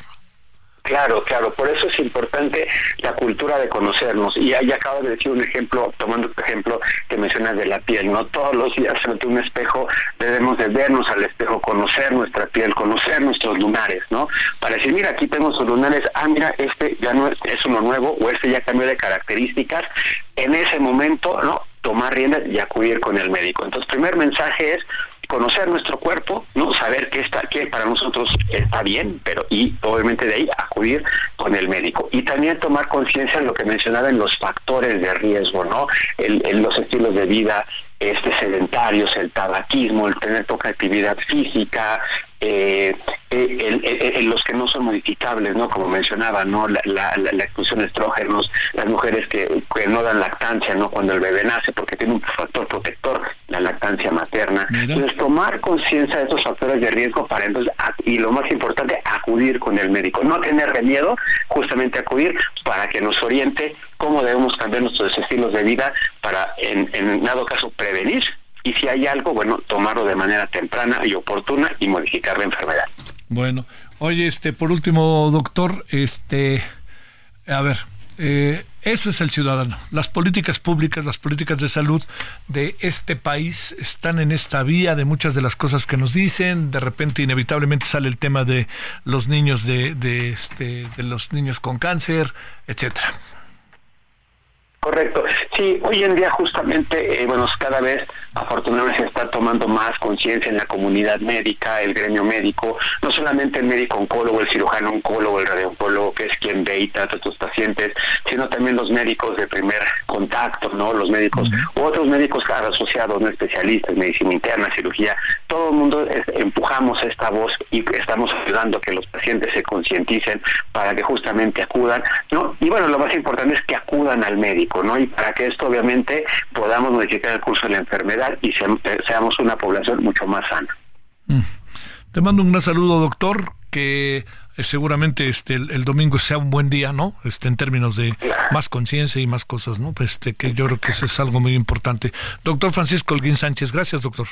Claro, claro, por eso es importante la cultura de conocernos. Y ahí acabo de decir un ejemplo, tomando tu ejemplo que mencionas de la piel, ¿no? Todos los días frente a un espejo debemos de vernos al espejo, conocer nuestra piel, conocer nuestros lunares, ¿no? Para decir, mira, aquí tengo sus lunares, ah, mira, este ya no es, es uno nuevo o este ya cambió de características. En ese momento, ¿no? Tomar riendas y acudir con el médico. Entonces, primer mensaje es conocer nuestro cuerpo, no saber qué está, qué para nosotros está bien, pero y obviamente de ahí acudir con el médico. Y también tomar conciencia de lo que mencionaba en los factores de riesgo, no, el, los estilos de vida este sedentarios, el tabaquismo, el tener poca actividad física, eh, eh los que no son modificables, ¿no? Como mencionaba, ¿no? La, la, la, de estrógenos, las mujeres que, no dan lactancia, ¿no? Cuando el bebé nace, porque tiene un factor protector, la lactancia materna. Entonces, tomar conciencia de estos factores de riesgo para entonces, y lo más importante, acudir con el médico. No tener miedo, justamente acudir para que nos oriente cómo debemos cambiar nuestros estilos de vida para, en, en dado caso, prevenir y si hay algo, bueno, tomarlo de manera temprana y oportuna y modificar la enfermedad. Bueno, oye, este, por último, doctor, este, a ver, eh, eso es el ciudadano. Las políticas públicas, las políticas de salud de este país están en esta vía de muchas de las cosas que nos dicen. De repente, inevitablemente sale el tema de los niños de, de, este, de los niños con cáncer, etcétera. Correcto. Sí, hoy en día justamente, eh, bueno, cada vez afortunadamente se está tomando más conciencia en la comunidad médica, el gremio médico, no solamente el médico oncólogo, el cirujano oncólogo, el radiooncólogo, que es quien ve y trata a estos pacientes, sino también los médicos de primer contacto, ¿no? Los médicos, u otros médicos asociados, no especialistas, medicina interna, cirugía, todo el mundo empujamos esta voz y estamos ayudando a que los pacientes se concienticen para que justamente acudan, ¿no? Y bueno, lo más importante es que acudan al médico ¿no? Y para que esto obviamente podamos modificar el curso de la enfermedad y eh, seamos una población mucho más sana. Mm. Te mando un gran saludo, doctor, que eh, seguramente este el, domingo sea un buen día, ¿no? Este en términos de más conciencia y más cosas, ¿no? Pues, este que yo creo que eso es algo muy importante. Doctor Francisco Holguín Sánchez, gracias, doctor.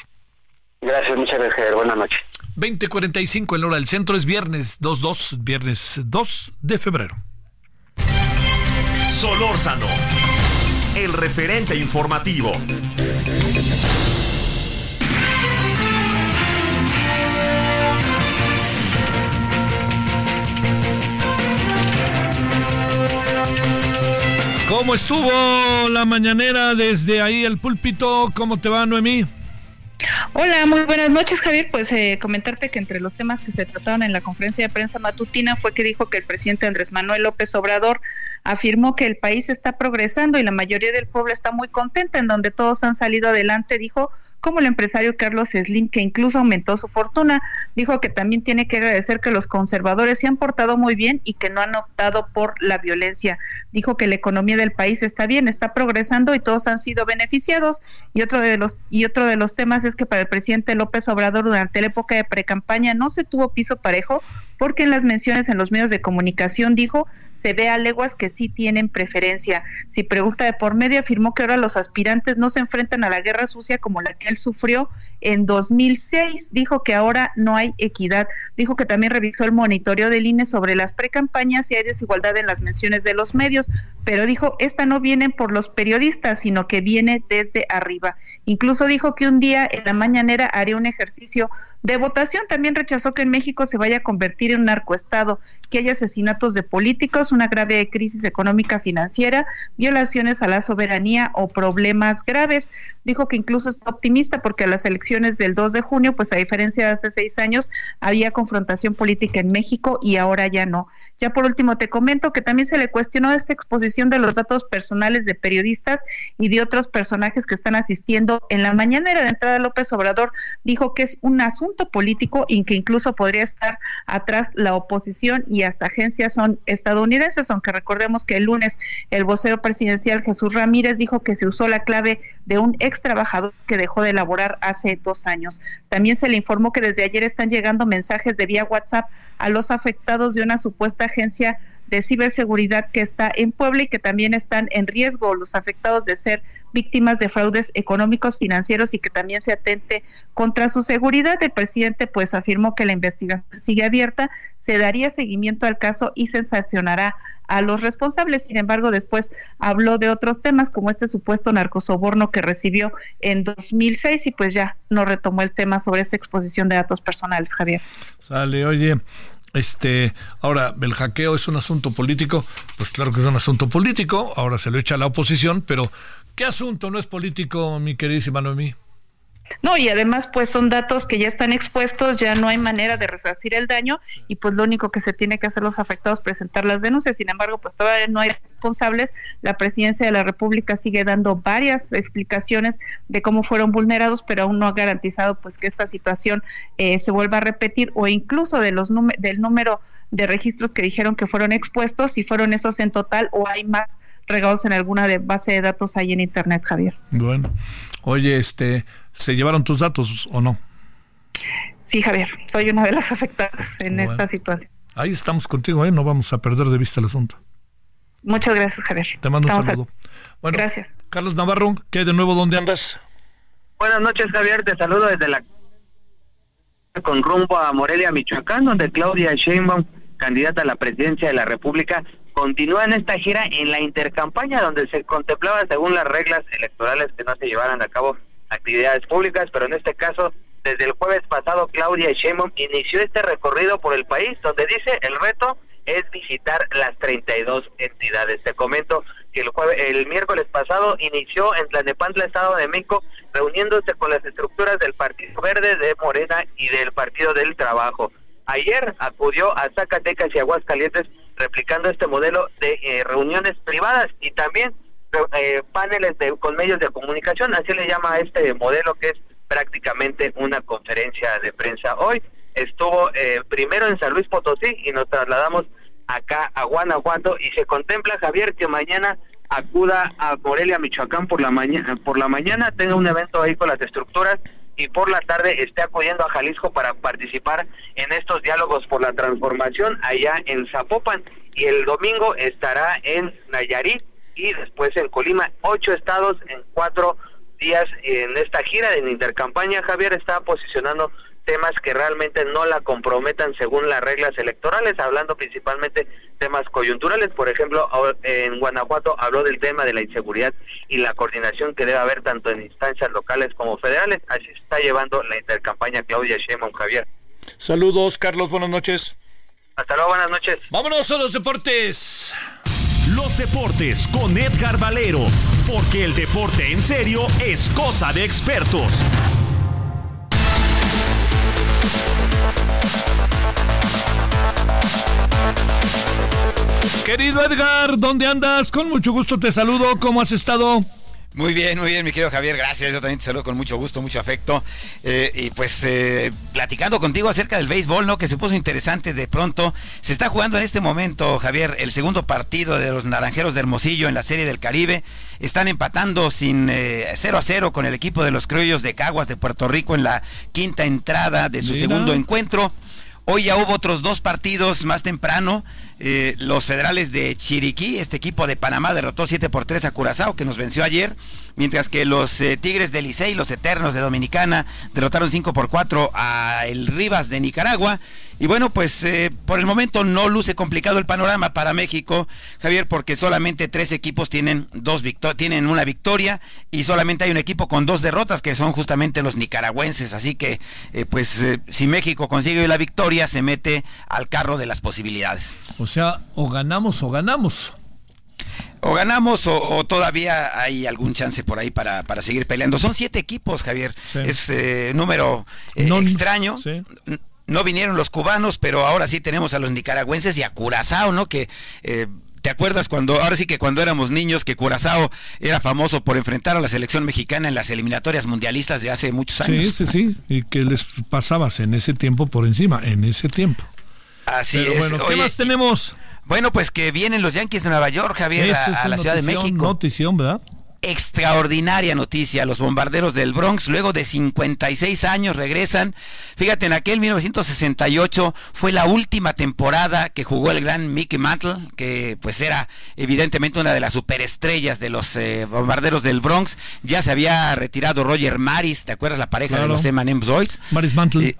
Gracias, muchas gracias. Buenas noches. 20:45 en la hora del centro es viernes 2 viernes 2 de febrero. Solórzano, el referente informativo. ¿Cómo estuvo la mañanera desde ahí el púlpito? ¿Cómo te va, Noemí? Hola, muy buenas noches, Javier. Pues eh, comentarte que entre los temas que se trataron en la conferencia de prensa matutina fue que dijo que el presidente Andrés Manuel López Obrador afirmó que el país está progresando y la mayoría del pueblo está muy contenta, en donde todos han salido adelante, dijo, como el empresario Carlos Slim, que incluso aumentó su fortuna. Dijo que también tiene que agradecer que los conservadores se han portado muy bien y que no han optado por la violencia. Dijo que la economía del país está bien, está progresando y todos han sido beneficiados. Y otro de los y otro de los temas es que para el presidente López Obrador durante la época de precampaña no se tuvo piso parejo porque en las menciones en los medios de comunicación dijo se ve a leguas que sí tienen preferencia. Si pregunta de por medio, afirmó que ahora los aspirantes no se enfrentan a la guerra sucia como la que él sufrió en 2006. Dijo que ahora no hay equidad. Dijo que también revisó el monitoreo del INE sobre las precampañas y hay desigualdad en las menciones de los medios. pero dijo, esta no viene por los periodistas, sino que viene desde arriba. Incluso dijo que un día en la mañanera haría un ejercicio de votación. También rechazó que en México se vaya a convertir en un narcoestado, que haya asesinatos de políticos, una grave crisis económica financiera, violaciones a la soberanía o problemas graves. Dijo que incluso está optimista porque las elecciones del 2 de junio, pues a diferencia de hace seis años, había confrontación política en México y ahora ya no. Ya por último te comento que también se le cuestionó esta exposición de los datos personales de periodistas y de otros personajes que están asistiendo. En la mañanera de entrada López Obrador dijo que es un asunto político y que incluso podría estar atrás la oposición y hasta agencias son estadounidenses, aunque recordemos que el lunes el vocero presidencial Jesús Ramírez dijo que se usó la clave de un ex trabajador que dejó de elaborar hace dos años. También se le informó que desde ayer están llegando mensajes de vía WhatsApp a los afectados de una supuesta agencia de ciberseguridad que está en Puebla y que también están en riesgo los afectados de ser víctimas de fraudes económicos, financieros y que también se atente contra su seguridad. El presidente pues afirmó que la investigación sigue abierta, se daría seguimiento al caso y se sancionará a los responsables. Sin embargo, después habló de otros temas como este supuesto narcosoborno que recibió en 2006 y pues ya no retomó el tema sobre esta exposición de datos personales, Javier. Sale, oye, este, ahora, el hackeo es un asunto político, pues claro que es un asunto político, ahora se lo echa a la oposición, pero ¿qué asunto no es político, mi queridísima Noemí? No, y además pues son datos que ya están expuestos, ya no hay manera de resarcir el daño y pues lo único que se tiene que hacer los afectados presentar las denuncias. Sin embargo, pues todavía no hay responsables. La presidencia de la República sigue dando varias explicaciones de cómo fueron vulnerados, pero aún no ha garantizado pues que esta situación eh, se vuelva a repetir o incluso de los del número de registros que dijeron que fueron expuestos, si fueron esos en total o hay más regados en alguna de base de datos ahí en internet, Javier. Bueno, oye, este, ¿Se llevaron tus datos o no? Sí, Javier, soy una de las afectadas en esta situación. Ahí estamos contigo, ¿eh? no vamos a perder de vista el asunto. Muchas gracias, Javier. Te mando un saludo. Bueno, gracias. Carlos Navarro, ¿qué de nuevo dónde andas? Buenas noches, Javier. Te saludo desde la con rumbo a Morelia, Michoacán, donde Claudia Sheinbaum, candidata a la presidencia de la República, continúa en esta gira en la intercampaña donde se contemplaba según las reglas electorales que no se llevaran a cabo actividades públicas, pero en este caso, desde el jueves pasado, Claudia Sheinbaum inició este recorrido por el país, donde dice el reto es visitar las 32 entidades. Te comento que el jueves, el miércoles pasado inició en Tlanepantla, Estado de México, reuniéndose con las estructuras del Partido Verde, de Morena y del Partido del Trabajo. Ayer acudió a Zacatecas y Aguascalientes replicando este modelo de eh, reuniones privadas y también eh, paneles con medios de comunicación, así le llama a este modelo que es prácticamente una conferencia de prensa. Hoy estuvo eh, primero en San Luis Potosí y nos trasladamos acá a Guanajuato y se contempla Javier que mañana acuda a Morelia, Michoacán por la mañana, por la mañana tenga un evento ahí con las estructuras y por la tarde esté acudiendo a Jalisco para participar en estos diálogos por la transformación allá en Zapopan y el domingo estará en Nayarit y después en Colima, ocho estados en cuatro días en esta gira en intercampaña. Javier está posicionando temas que realmente no la comprometan según las reglas electorales, hablando principalmente temas coyunturales. Por ejemplo, en Guanajuato habló del tema de la inseguridad y la coordinación que debe haber tanto en instancias locales como federales. Así está llevando la intercampaña Claudia Sheinbaum, Javier. Saludos, Carlos. Buenas noches. Hasta luego, buenas noches. Vámonos a los deportes. Los deportes con Edgar Valero, porque el deporte en serio es cosa de expertos. Querido Edgar, ¿dónde andas? Con mucho gusto te saludo. ¿Cómo has estado? Muy bien, muy bien, mi querido Javier, gracias. Yo también te saludo con mucho gusto, mucho afecto. Eh, y pues eh, platicando contigo acerca del béisbol, ¿no? Que se puso interesante de pronto. Se está jugando en este momento, Javier, el segundo partido de los Naranjeros de Hermosillo en la Serie del Caribe. Están empatando sin 0 eh, a 0 con el equipo de los Criollos de Caguas de Puerto Rico en la quinta entrada de su segundo encuentro. Hoy ya hubo otros dos partidos más temprano. Eh, los federales de Chiriquí, este equipo de Panamá derrotó 7 por 3 a Curazao, que nos venció ayer, mientras que los eh, Tigres de Licey, los Eternos de Dominicana, derrotaron 5 por 4 a el Rivas de Nicaragua. Y bueno, pues eh, por el momento no luce complicado el panorama para México, Javier, porque solamente tres equipos tienen dos tienen una victoria y solamente hay un equipo con dos derrotas que son justamente los nicaragüenses. Así que, eh, pues, eh, si México consigue la victoria, se mete al carro de las posibilidades. O sea, o ganamos o ganamos. O ganamos o, todavía hay algún chance por ahí para, para seguir peleando. Son siete equipos, Javier. Es número extraño no vinieron los cubanos, pero ahora sí tenemos a los nicaragüenses y a Curazao, ¿no? Que eh, ¿Te acuerdas cuando, ahora sí que cuando éramos niños, que Curazao era famoso por enfrentar a la selección mexicana en las eliminatorias mundialistas de hace muchos años? Sí, sí, sí, y que les pasabas en ese tiempo por encima, en ese tiempo. Así es. Bueno, ¿qué más tenemos? Bueno, pues que vienen los Yankees de Nueva York, Javier, a, la Ciudad de México. Notición, ¿verdad? Extraordinaria noticia. Los bombarderos del Bronx, luego de 56 años, regresan. Fíjate, en aquel 1968 fue la última temporada que jugó el gran Mickey Mantle, que pues era evidentemente una de las superestrellas de los eh, bombarderos del Bronx. Ya se había retirado Roger Maris, ¿te acuerdas la pareja de los M&M's Boys? Maris Mantle. Eh,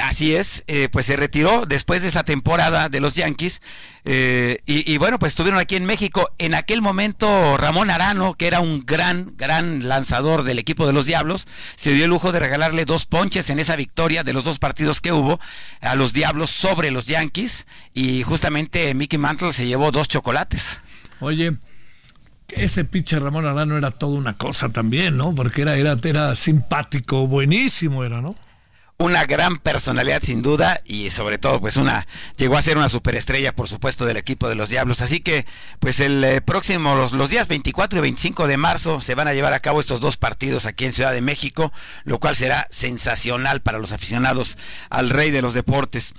así es, eh, pues se retiró después de esa temporada de los Yankees eh, y, bueno, pues estuvieron aquí en México. En aquel momento Ramón Arano, que era un gran, gran lanzador del equipo de los Diablos, se dio el lujo de regalarle dos ponches en esa victoria de los dos partidos que hubo a los Diablos sobre los Yankees y justamente Mickey Mantle se llevó dos chocolates. Oye, ese pitcher Ramón Arano era toda una cosa también, ¿no? Porque era, era, era simpático, buenísimo era, ¿no? Una gran personalidad sin duda y sobre todo pues una llegó a ser una superestrella por supuesto del equipo de los Diablos. Así que pues el eh, próximo los, los, días 24 y 25 de marzo se van a llevar a cabo estos dos partidos aquí en Ciudad de México lo cual será sensacional para los aficionados al rey de los deportes.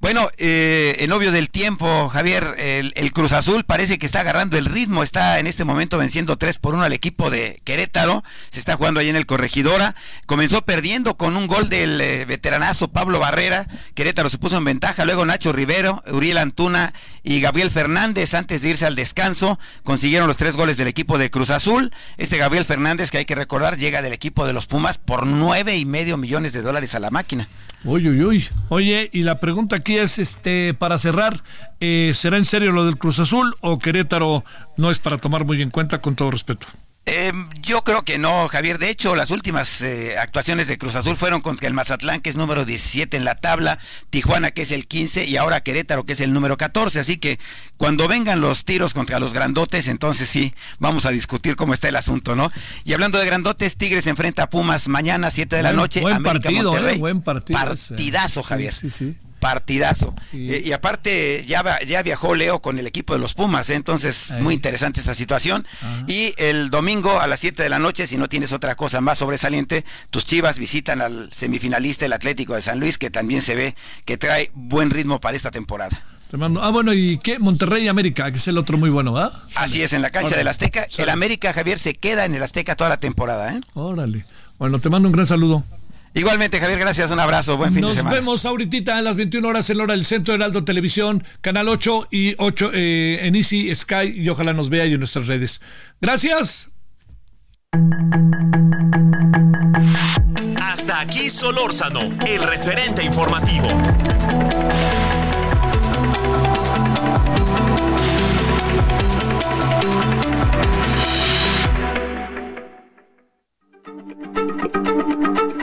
Bueno, eh, en obvio del tiempo, Javier, el, Cruz Azul parece que está agarrando el ritmo, está en este momento venciendo 3 por 1 al equipo de Querétaro, se está jugando ahí en el Corregidora, comenzó perdiendo con un gol del eh, veteranazo Pablo Barrera, Querétaro se puso en ventaja, luego Nacho Rivero, Uriel Antuna y Gabriel Fernández antes de irse al descanso consiguieron los tres goles del equipo de Cruz Azul, este Gabriel Fernández que hay que recordar llega del equipo de los Pumas por nueve y medio millones de dólares a la máquina. Uy, uy, uy. Oye, y la pregunta aquí es, este, para cerrar, eh, ¿será en serio lo del Cruz Azul o Querétaro no es para tomar muy en cuenta con todo respeto? Eh, yo creo que no, Javier. De hecho, las últimas eh, actuaciones de Cruz Azul fueron contra el Mazatlán, que es número 17 en la tabla, Tijuana, que es el 15, y ahora Querétaro, que es el número 14. Así que cuando vengan los tiros contra los grandotes, entonces sí, vamos a discutir cómo está el asunto, ¿no? Y hablando de grandotes, Tigres enfrenta a Pumas mañana, 7 de la noche. Buen partido, eh, buen partido. Partidazo, Javier. sí. sí partidazo. Eh, y, aparte, ya, ya viajó Leo con el equipo de los Pumas, ¿eh? entonces muy interesante esta situación. Y el domingo a las 7 de la noche, si no tienes otra cosa más sobresaliente, tus chivas visitan al semifinalista, el Atlético de San Luis, que también se ve que trae buen ritmo para esta temporada. Te mando. Ah, bueno, ¿y qué? Monterrey América, que es el otro muy bueno, ¿verdad? Así es, en la cancha del Azteca. El América, Javier, se queda en el Azteca toda la temporada, ¿eh? Órale. Bueno, te mando un gran saludo. Igualmente, Javier, gracias, un abrazo, buen fin de semana. Nos vemos ahorita a las 21 horas en hora del Centro Heraldo Televisión, Canal 8 y 8 eh, en Easy, Sky, y ojalá nos vea y en nuestras redes. Gracias. Hasta aquí Solórzano, el referente informativo.